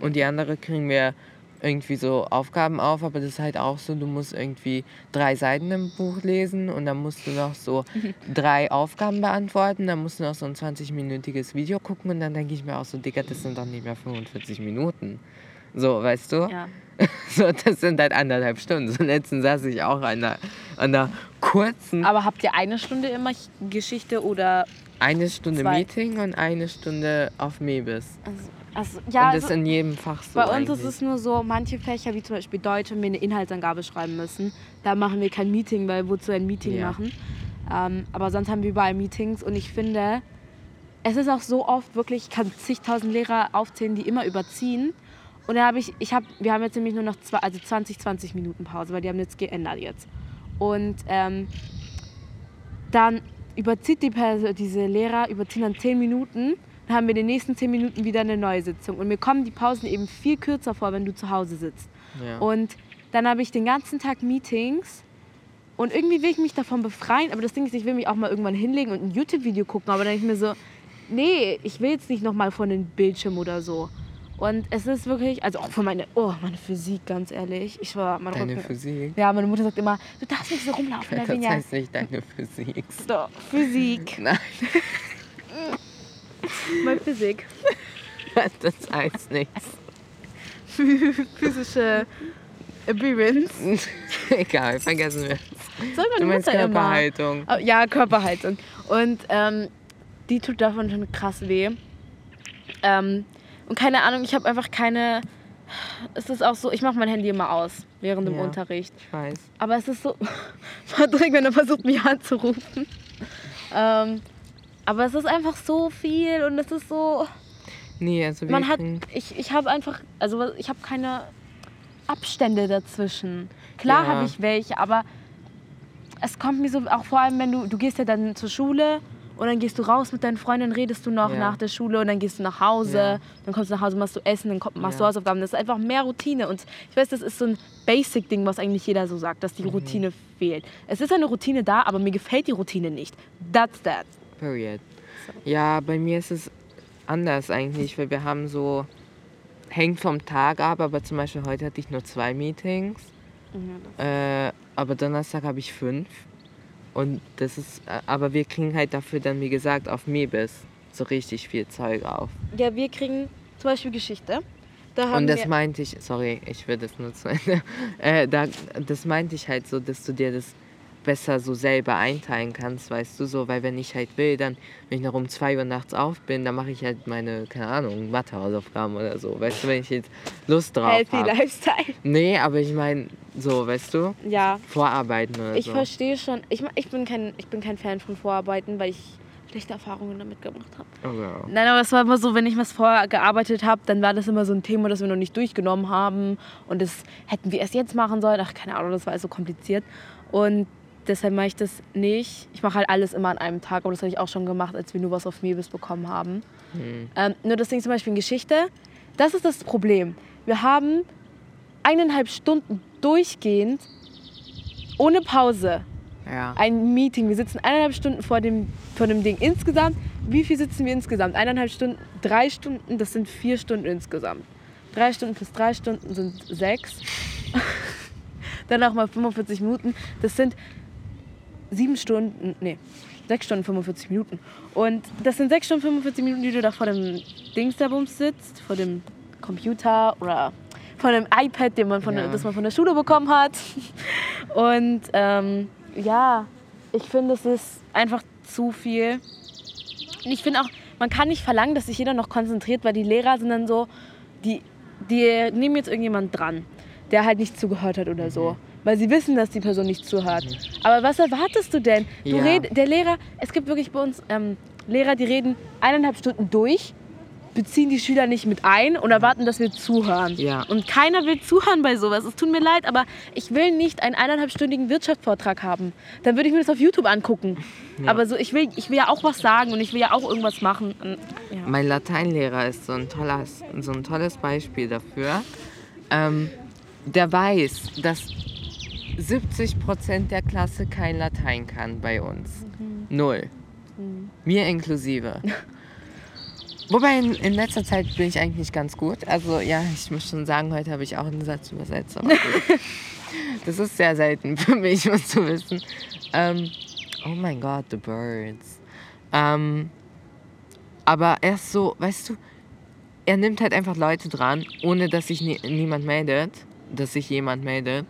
und die andere kriegen wir irgendwie so Aufgaben auf, aber das ist halt auch so, du musst irgendwie drei Seiten im Buch lesen und dann musst du noch so drei Aufgaben beantworten, dann musst du noch so ein 20-minütiges Video gucken und dann denke ich mir auch so, Digga, das sind doch nicht mehr 45 Minuten. So, weißt du? Ja. So, das sind halt anderthalb Stunden. So letztens saß ich auch an einer, an einer kurzen, Aber habt ihr eine Stunde immer Geschichte oder. eine Stunde zwei. Meeting und eine Stunde auf Mebis. Also, also, ja, und das also, in jedem Fach so bei uns eigentlich. ist es nur so, manche Fächer, wie zum Beispiel Deutsch, wenn wir eine Inhaltsangabe schreiben müssen, da machen wir kein Meeting, weil wozu ein Meeting Ja. machen. Ähm, aber sonst haben wir überall Meetings und ich finde, es ist auch so oft wirklich, ich kann zigtausend Lehrer aufzählen, die immer überziehen. Und da habe ich, ich habe, wir haben jetzt nämlich nur noch zwei, also 20, 20 Minuten Pause, weil die haben jetzt geändert jetzt. Und ähm, dann überzieht die Person, diese Lehrer überziehen dann 10 Minuten, dann haben wir in den nächsten 10 Minuten wieder eine neue Sitzung. Und mir kommen die Pausen eben viel kürzer vor, wenn du zu Hause sitzt. ja. Und dann habe ich den ganzen Tag Meetings und irgendwie will ich mich davon befreien. Aber das Ding ist, ich will mich auch mal irgendwann hinlegen und ein YouTube-Video gucken. Aber dann denke ich mir so, nee, ich will jetzt nicht nochmal vor den Bildschirm oder so. Und es ist wirklich, also auch für meine, oh, meine Physik, ganz ehrlich. Ich war, meine Deine Rücken- Physik. Ja, meine Mutter sagt immer, du darfst nicht so rumlaufen, Das Lavinia. heißt nicht deine Physik. Doch, Physik. Nein, Meine Physik. das heißt nichts. Physische Appearance. Egal, vergessen wir. Soll Du meine meinst Mutter immer. Körperhaltung. Oh, Ja, Körperhaltung. Und ähm, die tut davon schon krass weh. Ähm, und keine Ahnung, ich habe einfach keine. Es ist auch so, ich mache mein Handy immer aus während dem Ja. Unterricht. Ich weiß. Aber es ist so. Patrick, wenn er versucht, mich anzurufen. Ähm, aber es ist einfach so viel und es ist so. Nee, also Man hat. Ich, ich habe einfach. Also ich habe keine Abstände dazwischen. Klar Ja. habe ich welche, aber es kommt mir so auch vor allem, wenn du. Du gehst ja dann zur Schule und dann gehst du raus mit deinen Freunden, redest du noch Ja. nach der Schule und dann gehst du nach Hause. Ja. Dann kommst du nach Hause, machst du Essen, dann komm- machst du Ja. Hausaufgaben. Das ist einfach mehr Routine. Und ich weiß, das ist so ein Basic-Ding, was eigentlich jeder so sagt, dass die Mhm. Routine fehlt. Es ist eine Routine da, aber mir gefällt die Routine nicht. That's that. Period. Ja, bei mir ist es anders eigentlich, weil wir haben so, hängt vom Tag ab, aber zum Beispiel heute hatte ich nur zwei Meetings, äh, aber Donnerstag habe ich fünf. Und das ist, äh, aber wir kriegen halt dafür dann, wie gesagt, auf Mebis so richtig viel Zeug auf. Ja, wir kriegen zum Beispiel Geschichte. Da haben Und das meinte ich, sorry, ich will das nur zu Ende. Äh, da, das meinte ich halt so, dass du dir das besser so selber einteilen kannst, weißt du, so, weil wenn ich halt will, dann, wenn ich noch um 2 Uhr nachts auf bin, dann mache ich halt meine, keine Ahnung, Mathehausaufgaben oder so, weißt du, wenn ich jetzt Lust drauf Healthy habe. Lifestyle. Nee, aber ich meine, so, weißt du, Ja, Vorarbeiten oder ich so. verstehe schon. Ich, ma- ich, bin kein, ich bin kein Fan von Vorarbeiten, weil ich schlechte Erfahrungen damit gemacht habe. Oh, ja. Nein, aber es war immer so, wenn ich was vorgearbeitet habe, dann war das immer so ein Thema, das wir noch nicht durchgenommen haben. Und das hätten wir erst jetzt machen sollen. Ach, keine Ahnung, das war so kompliziert. Und deshalb mache ich das nicht. Ich mache halt alles immer an einem Tag, aber das habe ich auch schon gemacht, als wir nur was auf Mebis bekommen haben. Hm. Ähm, nur das Ding zum Beispiel in Geschichte, das ist das Problem. Wir haben eineinhalb Stunden durchgehend ohne Pause Ja. ein Meeting. Wir sitzen eineinhalb Stunden vor dem, vor dem Ding. Insgesamt, wie viel sitzen wir insgesamt? Eineinhalb Stunden, drei Stunden, das sind vier Stunden insgesamt. Drei Stunden plus drei Stunden sind sechs. Dann nochmal 45 Minuten. Das sind sieben Stunden, nee, sechs Stunden 45 Minuten. Und das sind sechs Stunden 45 Minuten, die du da vor dem Dingsdabums sitzt, vor dem Computer oder vor dem iPad, den man von Ja. das man von der Schule bekommen hat. Und ähm, ja, ich finde, es ist einfach zu viel. Und ich finde auch, man kann nicht verlangen, dass sich jeder noch konzentriert, weil die Lehrer sind dann so, die, die nehmen jetzt irgendjemand dran, der halt nicht zugehört hat oder so. Weil sie wissen, dass die Person nicht zuhört. Aber was erwartest du denn? Du Ja. red, der Lehrer, es gibt wirklich bei uns ähm, Lehrer, die reden eineinhalb Stunden durch, beziehen die Schüler nicht mit ein und erwarten, dass wir zuhören. Ja. Und keiner will zuhören bei sowas. Es tut mir leid, aber ich will nicht einen eineinhalbstündigen Wirtschaftsvortrag haben. Dann würde ich mir das auf YouTube angucken. Aber so, ich will, ich will ja auch was sagen und ich will ja auch irgendwas machen. Ja. Mein Lateinlehrer ist so ein tolles, so ein tolles Beispiel dafür. Ähm, der weiß, dass 70 Prozent der Klasse kein Latein kann bei uns. Null. Mir inklusive. Wobei in, in letzter Zeit bin ich eigentlich ganz gut. Also ja, ich muss schon sagen, heute habe ich auch einen Satz übersetzt. Das ist sehr selten für mich, was zu wissen. Ähm, oh mein Gott, the birds. Ähm, aber er ist so, weißt du, er nimmt halt einfach Leute dran, ohne dass sich nie, niemand meldet, dass sich jemand meldet.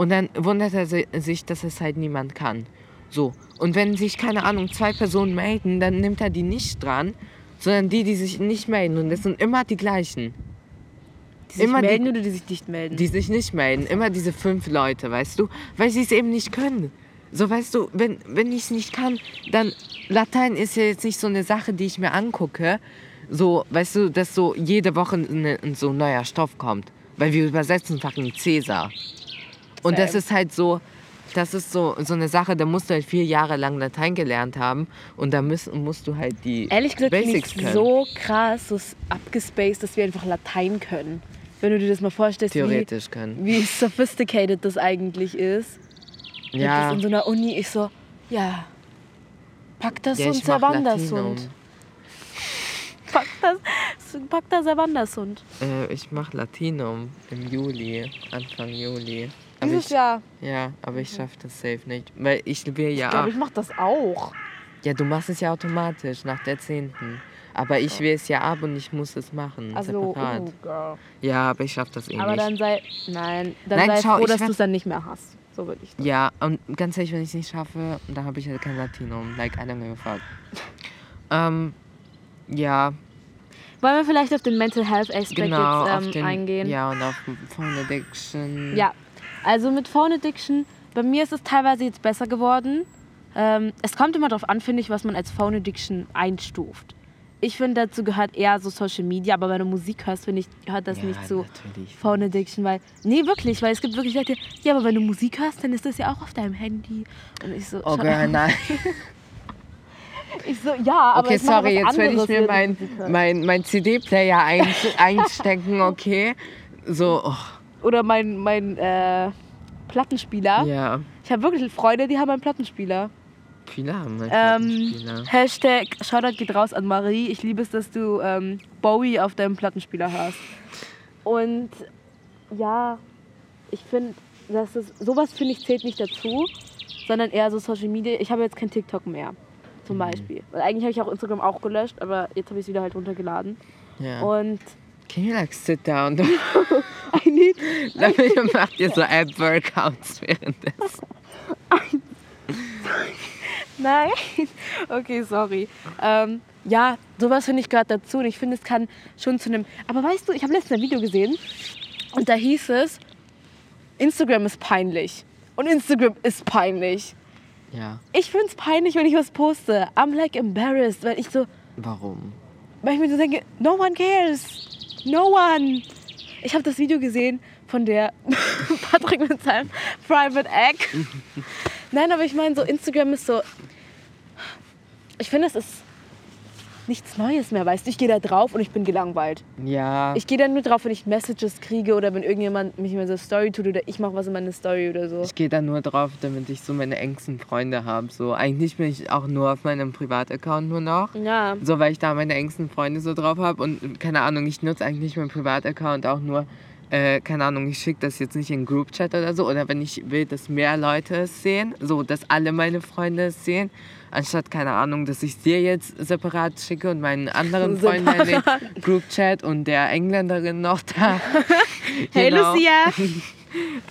Und dann wundert er si- sich, dass es halt niemand kann. So. Und wenn sich, keine Ahnung, zwei Personen melden, dann nimmt er die nicht dran, sondern die, die sich nicht melden. Und das sind immer die gleichen. Die sich immer die- melden oder die sich nicht melden. Die sich nicht melden. Immer diese fünf Leute, weißt du? Weil sie es eben nicht können. So, weißt du, wenn, wenn ich es nicht kann, dann Latein ist ja jetzt nicht so eine Sache, die ich mir angucke. So, weißt du, dass so jede Woche ne, so ein neuer Stoff kommt. Weil wir übersetzen fucking Cäsar. Und das ist halt so, das ist so, so eine Sache, da musst du halt vier Jahre lang Latein gelernt haben. Und da musst, musst du halt die Ehrlich gesagt finde ich Basics können. so krass, so abgespaced, dass wir einfach Latein können. Wenn du dir das mal vorstellst, wie, theoretisch können. wie sophisticated das eigentlich ist. Ja, es in so einer Uni, ich so, ja, pack das ja und ich. Hund. Pack das, pack das Servandas Hund. Äh, ich mach Latinum im Juli, Anfang Juli. Aber Dieses ich, Jahr. Ja, aber ich schaffe das safe nicht. Weil ich will ja Ich glaube, ich mach das auch. Ja, du machst es ja automatisch nach der 10. Aber ich will es ja ab und ich muss es machen. Also, separat. uh, girl. Ja, aber ich schaffe das eh Aber nicht. dann sei, nein, dann Nein, sei schau, froh, dass du es dann nicht mehr hast. So würde ich. Ja, und ganz ehrlich, wenn ich es nicht schaffe, dann habe ich halt kein Latinum. Like, I don't give a fuck. ähm, ja, Wollen wir vielleicht auf den Mental Health Aspekt genau. jetzt auf ähm, den, eingehen? Ja, und auf Phone Addiction. Ja, also mit Phone Addiction, bei mir ist es teilweise jetzt besser geworden. Ähm, es kommt immer darauf an, finde ich, was man als Phone Addiction einstuft. Ich finde, dazu gehört eher so Social Media, aber wenn du Musik hörst, finde ich, gehört das Ja, nicht zu natürlich. Phone Addiction, weil, nee, wirklich, weil es gibt wirklich Leute, ja, aber wenn du Musik hörst, dann ist das ja auch auf deinem Handy. Und ich so, Oh, girl, nein. ich so ja, aber Okay, sorry, jetzt will ich mir während mein, mein, mein CD-Player ein, einstecken, okay? So, oh, Oder mein, mein äh, Plattenspieler. ja. Ich habe wirklich Freunde, die haben einen Plattenspieler. Viele haben einen Ähm, Plattenspieler. Hashtag Shoutout geht raus an Marie. Ich liebe es, dass du ähm, Bowie auf deinem Plattenspieler hörst. Und ja, ich finde, dass es sowas finde ich zählt nicht dazu, sondern eher so Social Media. Ich habe jetzt kein TikTok mehr, zum Mhm. Beispiel. Weil eigentlich habe ich auch Instagram auch gelöscht, aber jetzt habe ich es wieder halt runtergeladen. Ja. Und Can you like sit down? I need Damit macht ihr so App-Workouts währenddessen. Nein. Okay, sorry. Ähm, ja, sowas finde ich gehört dazu. Und ich finde, es kann schon zu einem. Aber weißt du, ich habe letztens ein Video gesehen und da hieß es, Instagram ist peinlich. Und Instagram ist peinlich. Ja, Ich finde es peinlich, wenn ich was poste. I'm like embarrassed, weil ich so, warum? weil ich mir so denke, no one cares. No one. Ich habe das Video gesehen von der Patrick mit seinem Private Egg. Nein, aber ich meine, so Instagram ist so. Ich finde, es ist nichts Neues mehr, weißt du? Ich gehe da drauf und ich bin gelangweilt. Ja. Ich gehe da nur drauf, wenn ich Messages kriege oder wenn irgendjemand mich mal so Story tut oder ich mache was in meine Story oder so. Ich gehe da nur drauf, damit ich so meine engsten Freunde habe. So, eigentlich bin ich auch nur auf meinem Privataccount nur noch. Ja. So, weil ich da meine engsten Freunde so drauf habe. Und keine Ahnung, ich nutze eigentlich meinen Privataccount auch nur, äh, keine Ahnung, ich schicke das jetzt nicht in Groupchat oder so. Oder wenn ich will, dass mehr Leute es sehen, so, dass alle meine Freunde es sehen. Anstatt, keine Ahnung, dass ich dir jetzt separat schicke und meinen anderen Freunden eine Groupchat und der Engländerin noch da. Hey Genau. Lucia!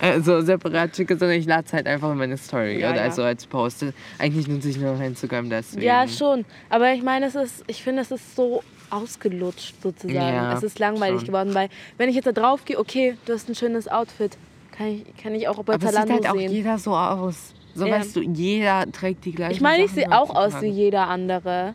äh, so separat schicke, sondern ich lade es halt einfach in meine Story Ja, oder ja. also als Post. Eigentlich nutze ich nur noch Instagram deswegen. Ja, schon. Aber ich meine, es ist, ich finde, es ist so ausgelutscht sozusagen. Ja, es ist langweilig schon. geworden, weil wenn ich jetzt da drauf gehe, okay, du hast ein schönes Outfit, kann ich, kann ich auch bei Aber es sieht Zalando halt auch sehen. jeder so aus. So Ja. weißt du, jeder trägt die gleichen Ich meine, ich sehe auch aus wie jeder andere.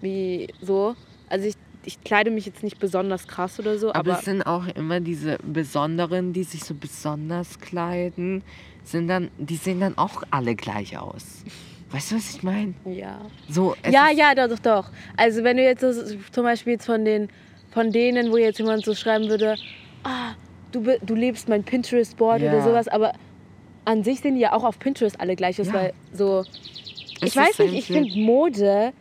Wie so. Also ich, ich kleide mich jetzt nicht besonders krass oder so, Aber, aber, es sind auch immer diese Besonderen, die sich so besonders kleiden, sind dann, die sehen dann auch alle gleich aus. Weißt du, was ich meine? ja. So, Ja, ja, doch, doch, doch. Also wenn du jetzt so, zum Beispiel jetzt von den von denen, wo jetzt jemand so schreiben würde, ah, du, du lebst mein Pinterest-Board Ja. oder sowas, aber an sich die ja auch auf Pinterest alle gleich aus, Ja. weil so. Es Ich weiß nicht, ich finde Mode,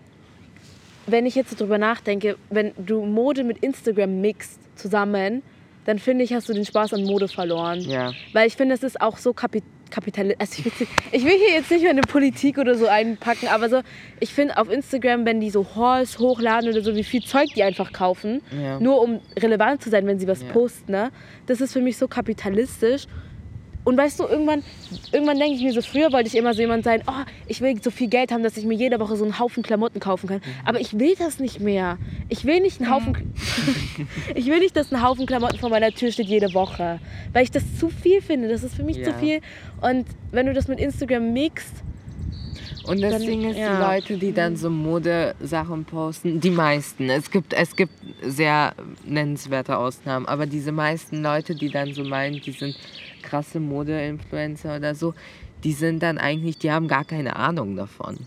wenn ich jetzt so drüber nachdenke, wenn du Mode mit Instagram mixt zusammen, dann finde ich, hast du den Spaß an Mode verloren. Ja. Weil ich finde, es ist auch so kapi kapitalistisch. Also ich, will, ich will hier jetzt nicht meine Politik oder so einpacken, aber so, ich finde auf Instagram, wenn die so Hauls hochladen oder so, wie viel Zeug die einfach kaufen, Ja. nur um relevant zu sein, wenn sie was Ja. posten, ne? das ist für mich so kapitalistisch. Und weißt du, irgendwann, irgendwann denke ich mir so, früher wollte ich immer so jemand sein, oh, ich will so viel Geld haben, dass ich mir jede Woche so einen Haufen Klamotten kaufen kann. Mhm. Aber ich will das nicht mehr. Ich will nicht einen Haufen, ich will nicht, dass ein Haufen Klamotten vor meiner Tür steht jede Woche. Weil ich das zu viel finde. Das ist für mich zu Ja. viel. Und wenn du das mit Instagram mixt, Und das Dann- Ding ist, ja. die Leute, die dann so Modesachen posten, die meisten, es gibt, es gibt sehr nennenswerte Ausnahmen, aber diese meisten Leute, die dann so meinen, die sind krasse Mode-Influencer oder so, die sind dann eigentlich, die haben gar keine Ahnung davon.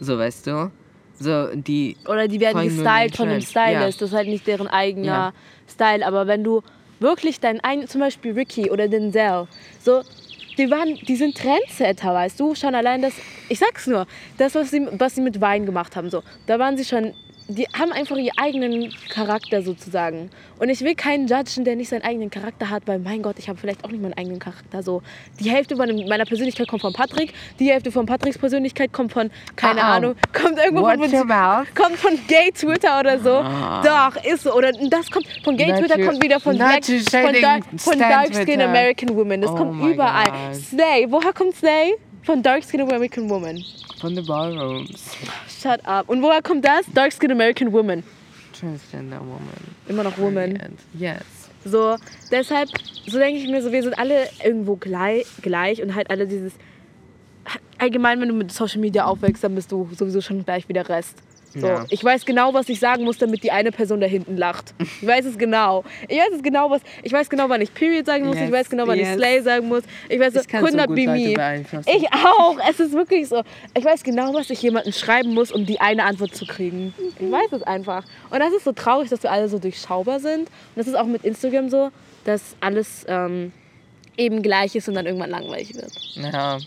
So, weißt du? So, die, oder die werden gestylt von einem. Stylist. Das ist halt nicht deren eigener Ja. Style. Aber wenn du wirklich deinen einen, zum Beispiel Ricky oder Denzel, so, die, waren, die sind Trendsetter, weißt du? Schon allein das, ich sag's nur, das, was sie, was sie mit Wein gemacht haben, so, da waren sie schon, die haben einfach ihren eigenen Charakter sozusagen. Und ich will keinen judgen, der nicht seinen eigenen Charakter hat, weil mein Gott, ich habe vielleicht auch nicht meinen eigenen Charakter. So, die Hälfte meiner Persönlichkeit kommt von Patrick, die Hälfte von Patricks Persönlichkeit kommt von, keine ah. Ahnung, kommt irgendwo von, mouth. kommt von Gay Twitter oder so. Ah. Doch, ist so. Oder das kommt von Gay Not Twitter you- kommt wieder von Black, von, dark, von Dark Skin. American Woman. Das Oh kommt überall. God. Slay, woher kommt Slay? Von Dark Skin American Woman. Von den Ballrooms. Shut up. Und woher kommt das? Dark Skin American Woman. Transgender Woman. Immer noch Woman. Yes. So, deshalb, so denke ich mir so, wir sind alle irgendwo gleich, gleich und halt alle dieses. Allgemein, wenn du mit Social Media aufwächst, dann bist du sowieso schon gleich wie der Rest. So, Ja. Ich weiß genau, was ich sagen muss, damit die eine Person da hinten lacht. Ich weiß es genau. Ich weiß es genau, was. Ich weiß genau, wann ich Period sagen muss. ich Yes, weiß genau, wann yes. ich Slay sagen muss. Ich weiß, Ich kann so 100 gut be me. Ich auch. Es ist wirklich so. Ich weiß genau, was ich jemandem schreiben muss, um die eine Antwort zu kriegen. Ich weiß es einfach. Und das ist so traurig, dass wir alle so durchschaubar sind. Und das ist auch mit Instagram so, dass alles ähm, eben gleich ist und dann irgendwann langweilig wird. Ja.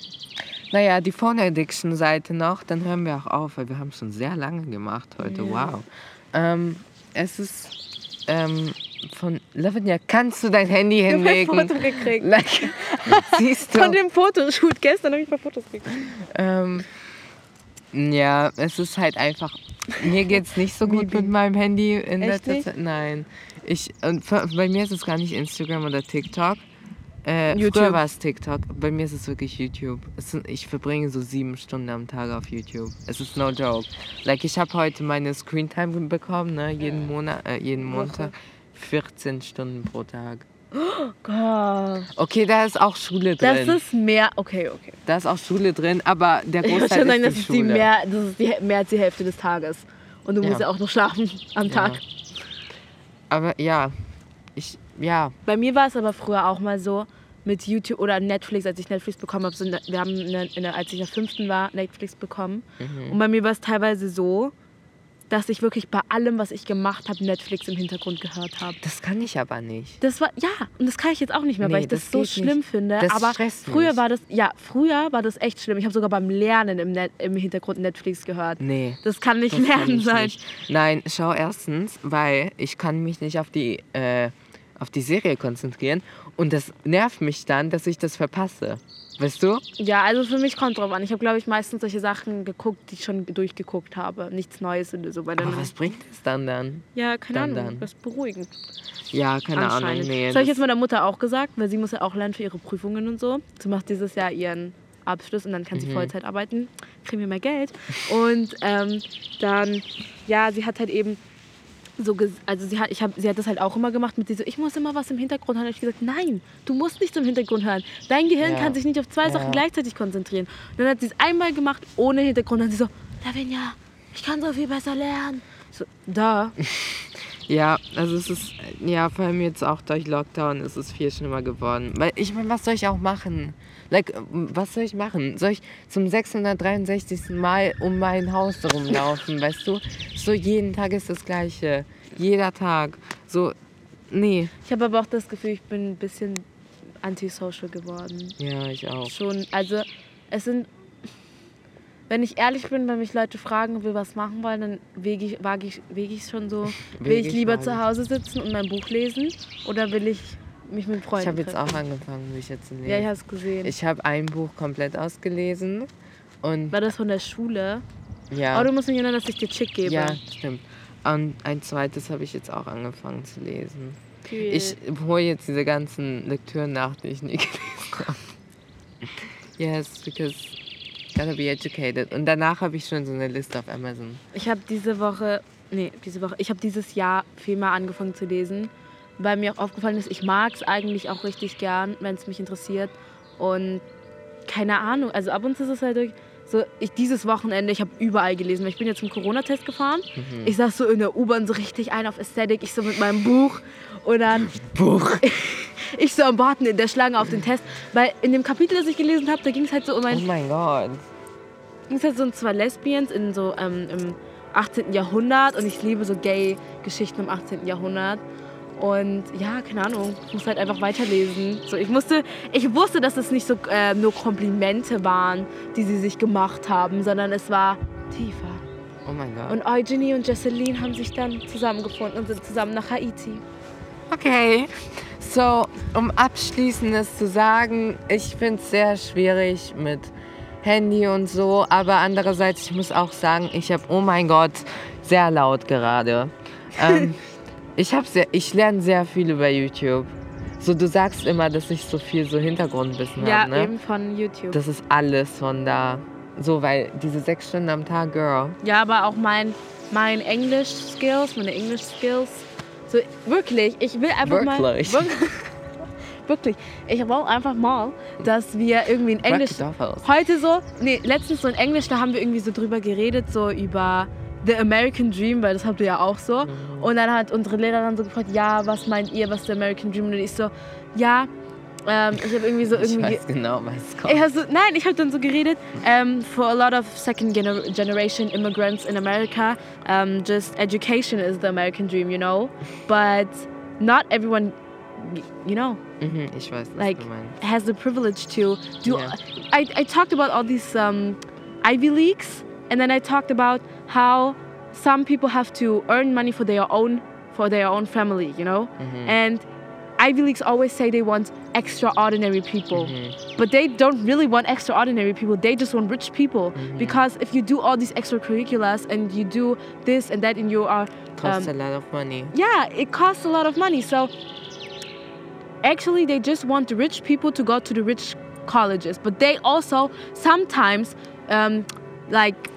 Naja, die Phone Addiction Seite noch, dann hören wir auch auf, weil wir haben schon sehr lange gemacht heute. Wow. Ähm, es ist ähm, von Lavinia, kannst du dein Handy Ich habe ein hinlegen? Foto gekriegt. Like, siehst du? Von dem Fotoshoot gestern habe ich ein paar Fotos gekriegt. Ähm, ja, es ist halt einfach. Mir geht's nicht so gut mit meinem Handy in Echt letzter? Zeit. Nein. Ich, und bei mir ist es gar nicht Instagram oder TikTok. Äh, YouTube. Früher war es TikTok. Bei mir ist es wirklich YouTube. Es sind, ich verbringe so sieben Stunden am Tag auf YouTube. Es ist no joke. Like ich habe heute meine Screentime bekommen, ne? Jeden Monat, äh, jeden Montag. 14 Stunden pro Tag. Gott. Okay, da ist auch Schule drin. Das ist mehr. Okay, okay. da ist auch Schule drin, aber der Ich Großteil schon sagen, ist das die ist, die Schule. mehr, das ist die, mehr als die Hälfte des Tages. Und du Ja. musst ja auch noch schlafen am Ja. Tag. Aber ja, ich, ja, Bei mir war es aber früher auch mal so, mit YouTube oder Netflix, als ich Netflix bekommen habe. So, ne- wir haben, eine, als ich in der fünften war, Netflix bekommen. Und bei mir war es teilweise so, dass ich wirklich bei allem, was ich gemacht habe, Netflix im Hintergrund gehört habe. Das kann ich aber nicht. Das war, ja, und das kann ich jetzt auch nicht mehr, Nee, weil ich das, das so schlimm nicht. finde. Das Aber früher mich. war das, ja, früher war das echt schlimm. Ich habe sogar beim Lernen im, Net, im Hintergrund Netflix gehört. Nee. Das kann nicht Das kann Lernen ich sein. Nicht. Nein, schau erstens, weil ich kann mich nicht auf die, äh, auf die Serie konzentrieren und das nervt mich dann, dass ich das verpasse. Weißt du? Ja, also für mich kommt drauf an. Ich habe, glaube ich, meistens solche Sachen geguckt, die ich schon durchgeguckt habe. Nichts Neues oder so. Bei Aber was bringt es dann dann? ja, keine dann, Ahnung. dann? Das ist beruhigend. Ja, keine Ahnung. Nee, das habe ich jetzt meiner Mutter auch gesagt, weil sie muss ja auch lernen für ihre Prüfungen und so. Sie macht dieses Jahr ihren Abschluss und dann kann sie Mhm. Vollzeit arbeiten, kriegen wir mehr Geld. Und ähm, dann, ja, sie hat halt eben so, also sie hat, ich hab, sie hat das halt auch immer gemacht mit dieser, ich muss immer was im Hintergrund hören. Und ich gesagt, nein, du musst nichts im Hintergrund hören. Dein Gehirn Ja. kann sich nicht auf zwei Ja. Sachen gleichzeitig konzentrieren. Und dann hat sie es einmal gemacht, ohne Hintergrund. Und dann sie so, Lavinia, ich kann so viel besser lernen. So, da. Ja, also es ist, ja, vor allem jetzt auch durch Lockdown ist es viel schlimmer geworden. Weil ich meine, was soll ich auch machen? Like, was soll ich machen? Soll ich zum 663. Mal um mein Haus rumlaufen, weißt du? So jeden Tag ist das Gleiche. Jeder Tag. So, nee. Ich habe aber auch das Gefühl, ich bin ein bisschen antisocial geworden. Ja, ich auch. Schon, also es sind, wenn ich ehrlich bin, wenn mich Leute fragen, wir was machen wollen, dann wege ich, wage ich, wege ich schon so, will ich ich lieber zu Hause sitzen und mein Buch lesen oder will ich mich mit Freunden Ich habe jetzt auch angefangen, Bücher zu lesen. Ja, ich habe es gesehen. Ich habe ein Buch komplett ausgelesen und War das von der Schule? ja, Oh, du musst mich erinnern, dass ich dir Chick gebe. ja, stimmt. Und ein zweites habe ich jetzt auch angefangen zu lesen. Period. Ich hole jetzt diese ganzen Lektüren nach, die ich nie gelesen habe. Yes, because gotta be educated. Und danach habe ich schon so eine Liste auf Amazon. Ich habe diese Woche, nee, diese Woche, ich habe dieses Jahr viel mehr angefangen zu lesen, weil mir auch aufgefallen ist, ich mag es eigentlich auch richtig gern, wenn es mich interessiert. Und keine Ahnung, also ab und zu ist es halt durch, so, ich dieses Wochenende, ich habe überall gelesen, weil ich bin jetzt zum Corona-Test gefahren. Mhm. Ich saß so in der U-Bahn so richtig ein auf Ästhetik, ich so mit meinem Buch und dann Buch. ich so am Warten in der Schlange auf den Test, weil in dem Kapitel, das ich gelesen habe, da ging es halt so um Oh ein mein Gott. ging es halt so um zwei Lesbians in so ähm, im 18. Jahrhundert und ich liebe so Gay-Geschichten im 18. Jahrhundert. Und ja, keine Ahnung, ich musste halt einfach weiterlesen. So, ich, musste, ich wusste, dass es nicht so äh, nur Komplimente waren, die sie sich gemacht haben, sondern es war tiefer. Oh mein Gott. Und Eugenie und Jesseline haben sich dann zusammengefunden und sind zusammen nach Haiti. Okay. So, um abschließendes zu sagen, ich finde es sehr schwierig mit Handy und so, aber andererseits, ich muss auch sagen, ich habe, oh mein Gott, sehr laut gerade. Ähm, ich, sehr, ich lerne sehr viel über YouTube. So, du sagst immer, dass ich so viel so Hintergrundwissen Ja, habe, ne? eben von YouTube. Das ist alles von da. So, weil diese sechs Stunden am Tag, Girl. Ja, aber auch mein, mein Englisch-Skills, meine Englisch-Skills. So, wirklich, ich will einfach Wirklich? mal. Wirklich. wirklich. Ich will einfach mal, dass wir irgendwie in Englisch. Heute so, nee, letztens so in Englisch, da haben wir irgendwie so drüber geredet, so über The American Dream, weil das habt ihr ja auch so. Mhm. Und dann hat unsere Lehrerin dann so gefragt, ja, was meint ihr, was ist der American Dream? Und ich so, ja, ähm, ich habe irgendwie so Ich irgendwie. weiß genau, was kommt. Ich so, nein, ich habe dann so geredet. Um, for a lot of second gener generation immigrants in America, um, just education is the American dream, you know. But not everyone, you know, Mhm, ich weiß, like has the privilege to do. Yeah. I, I talked about all these um, Ivy Leagues, and then I talked about how some people have to earn money for their own for their own family, you know, Mhm. and. Ivy Leagues always say they want extraordinary people. Mhm. But they don't really want extraordinary people. They just want rich people. Mm-hmm. Because if you do all these extracurriculars and you do this and that and you are Costs um, a lot of money. yeah, it costs a lot of money. So actually they just want the rich people to go to the rich colleges. But they also sometimes um, like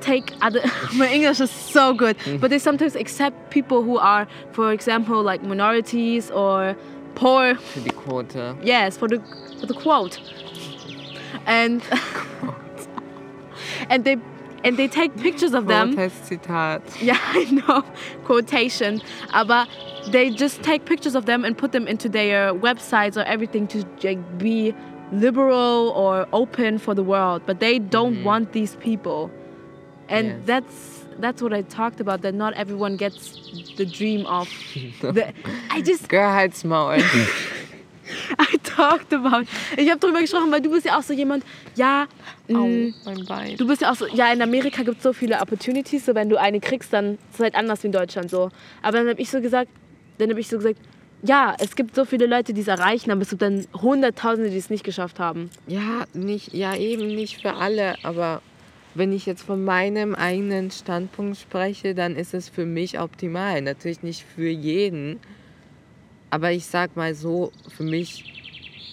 take other my English is so good. Mm. But they sometimes accept people who are, for example, like minorities or poor Für die Quote. Yes, for the for the quote. And and they and they take pictures of them. Protestzitat. Ja, I know. Quotation. Uh, Aber they just take pictures of them and put them into their websites or everything to like, be liberal or open for the world but they don't mm-hmm. want these people and Yes. that's that's what i talked about that not everyone gets the dream of the, i just Girl, halt's Maul. i talked about ich habe drüber gesprochen weil du bist ja auch so jemand ja Au, mm, Bein. Du bist ja auch so, ja, in Amerika gibt es so viele Opportunities, so wenn du eine kriegst, dann ist es halt anders wie in Deutschland so. Aber dann habe ich so gesagt, dann habe ich so gesagt, ja, es gibt so viele Leute, die es erreichen, aber es gibt dann Hunderttausende, die es nicht geschafft haben. Ja, nicht, ja, eben nicht für alle, aber wenn ich jetzt von meinem eigenen Standpunkt spreche, dann ist es für mich optimal. Natürlich nicht für jeden, aber ich sag mal so, für mich,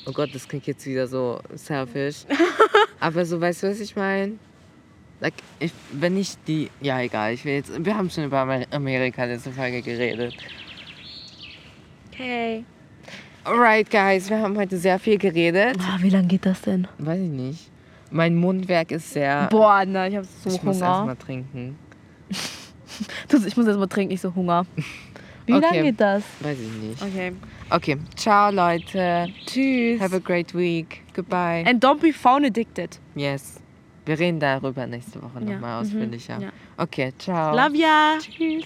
oh Gott, das klingt jetzt wieder so selfish, aber so, weißt du, was ich meine? Like, ich, wenn ich die, ja egal, ich will jetzt, wir haben schon über Amer- Amerika letzte Folge geredet. Okay. Alright, guys, wir haben heute sehr viel geredet. Ah, wie lange geht das denn? Weiß ich nicht. Mein Mundwerk ist sehr. Boah, na, ich habe so ich muss Hunger. erstmal trinken. Ich muss erst mal trinken, ich so Hunger. Wie Okay. lange geht das? Weiß ich nicht. Okay. Okay, ciao Leute. Tschüss. Have a great week. Goodbye. And don't be phone addicted. yes. Wir reden darüber nächste Woche Ja, nochmal mhm, ausführlicher. ja. Okay, ciao. Love ya. Tschüss.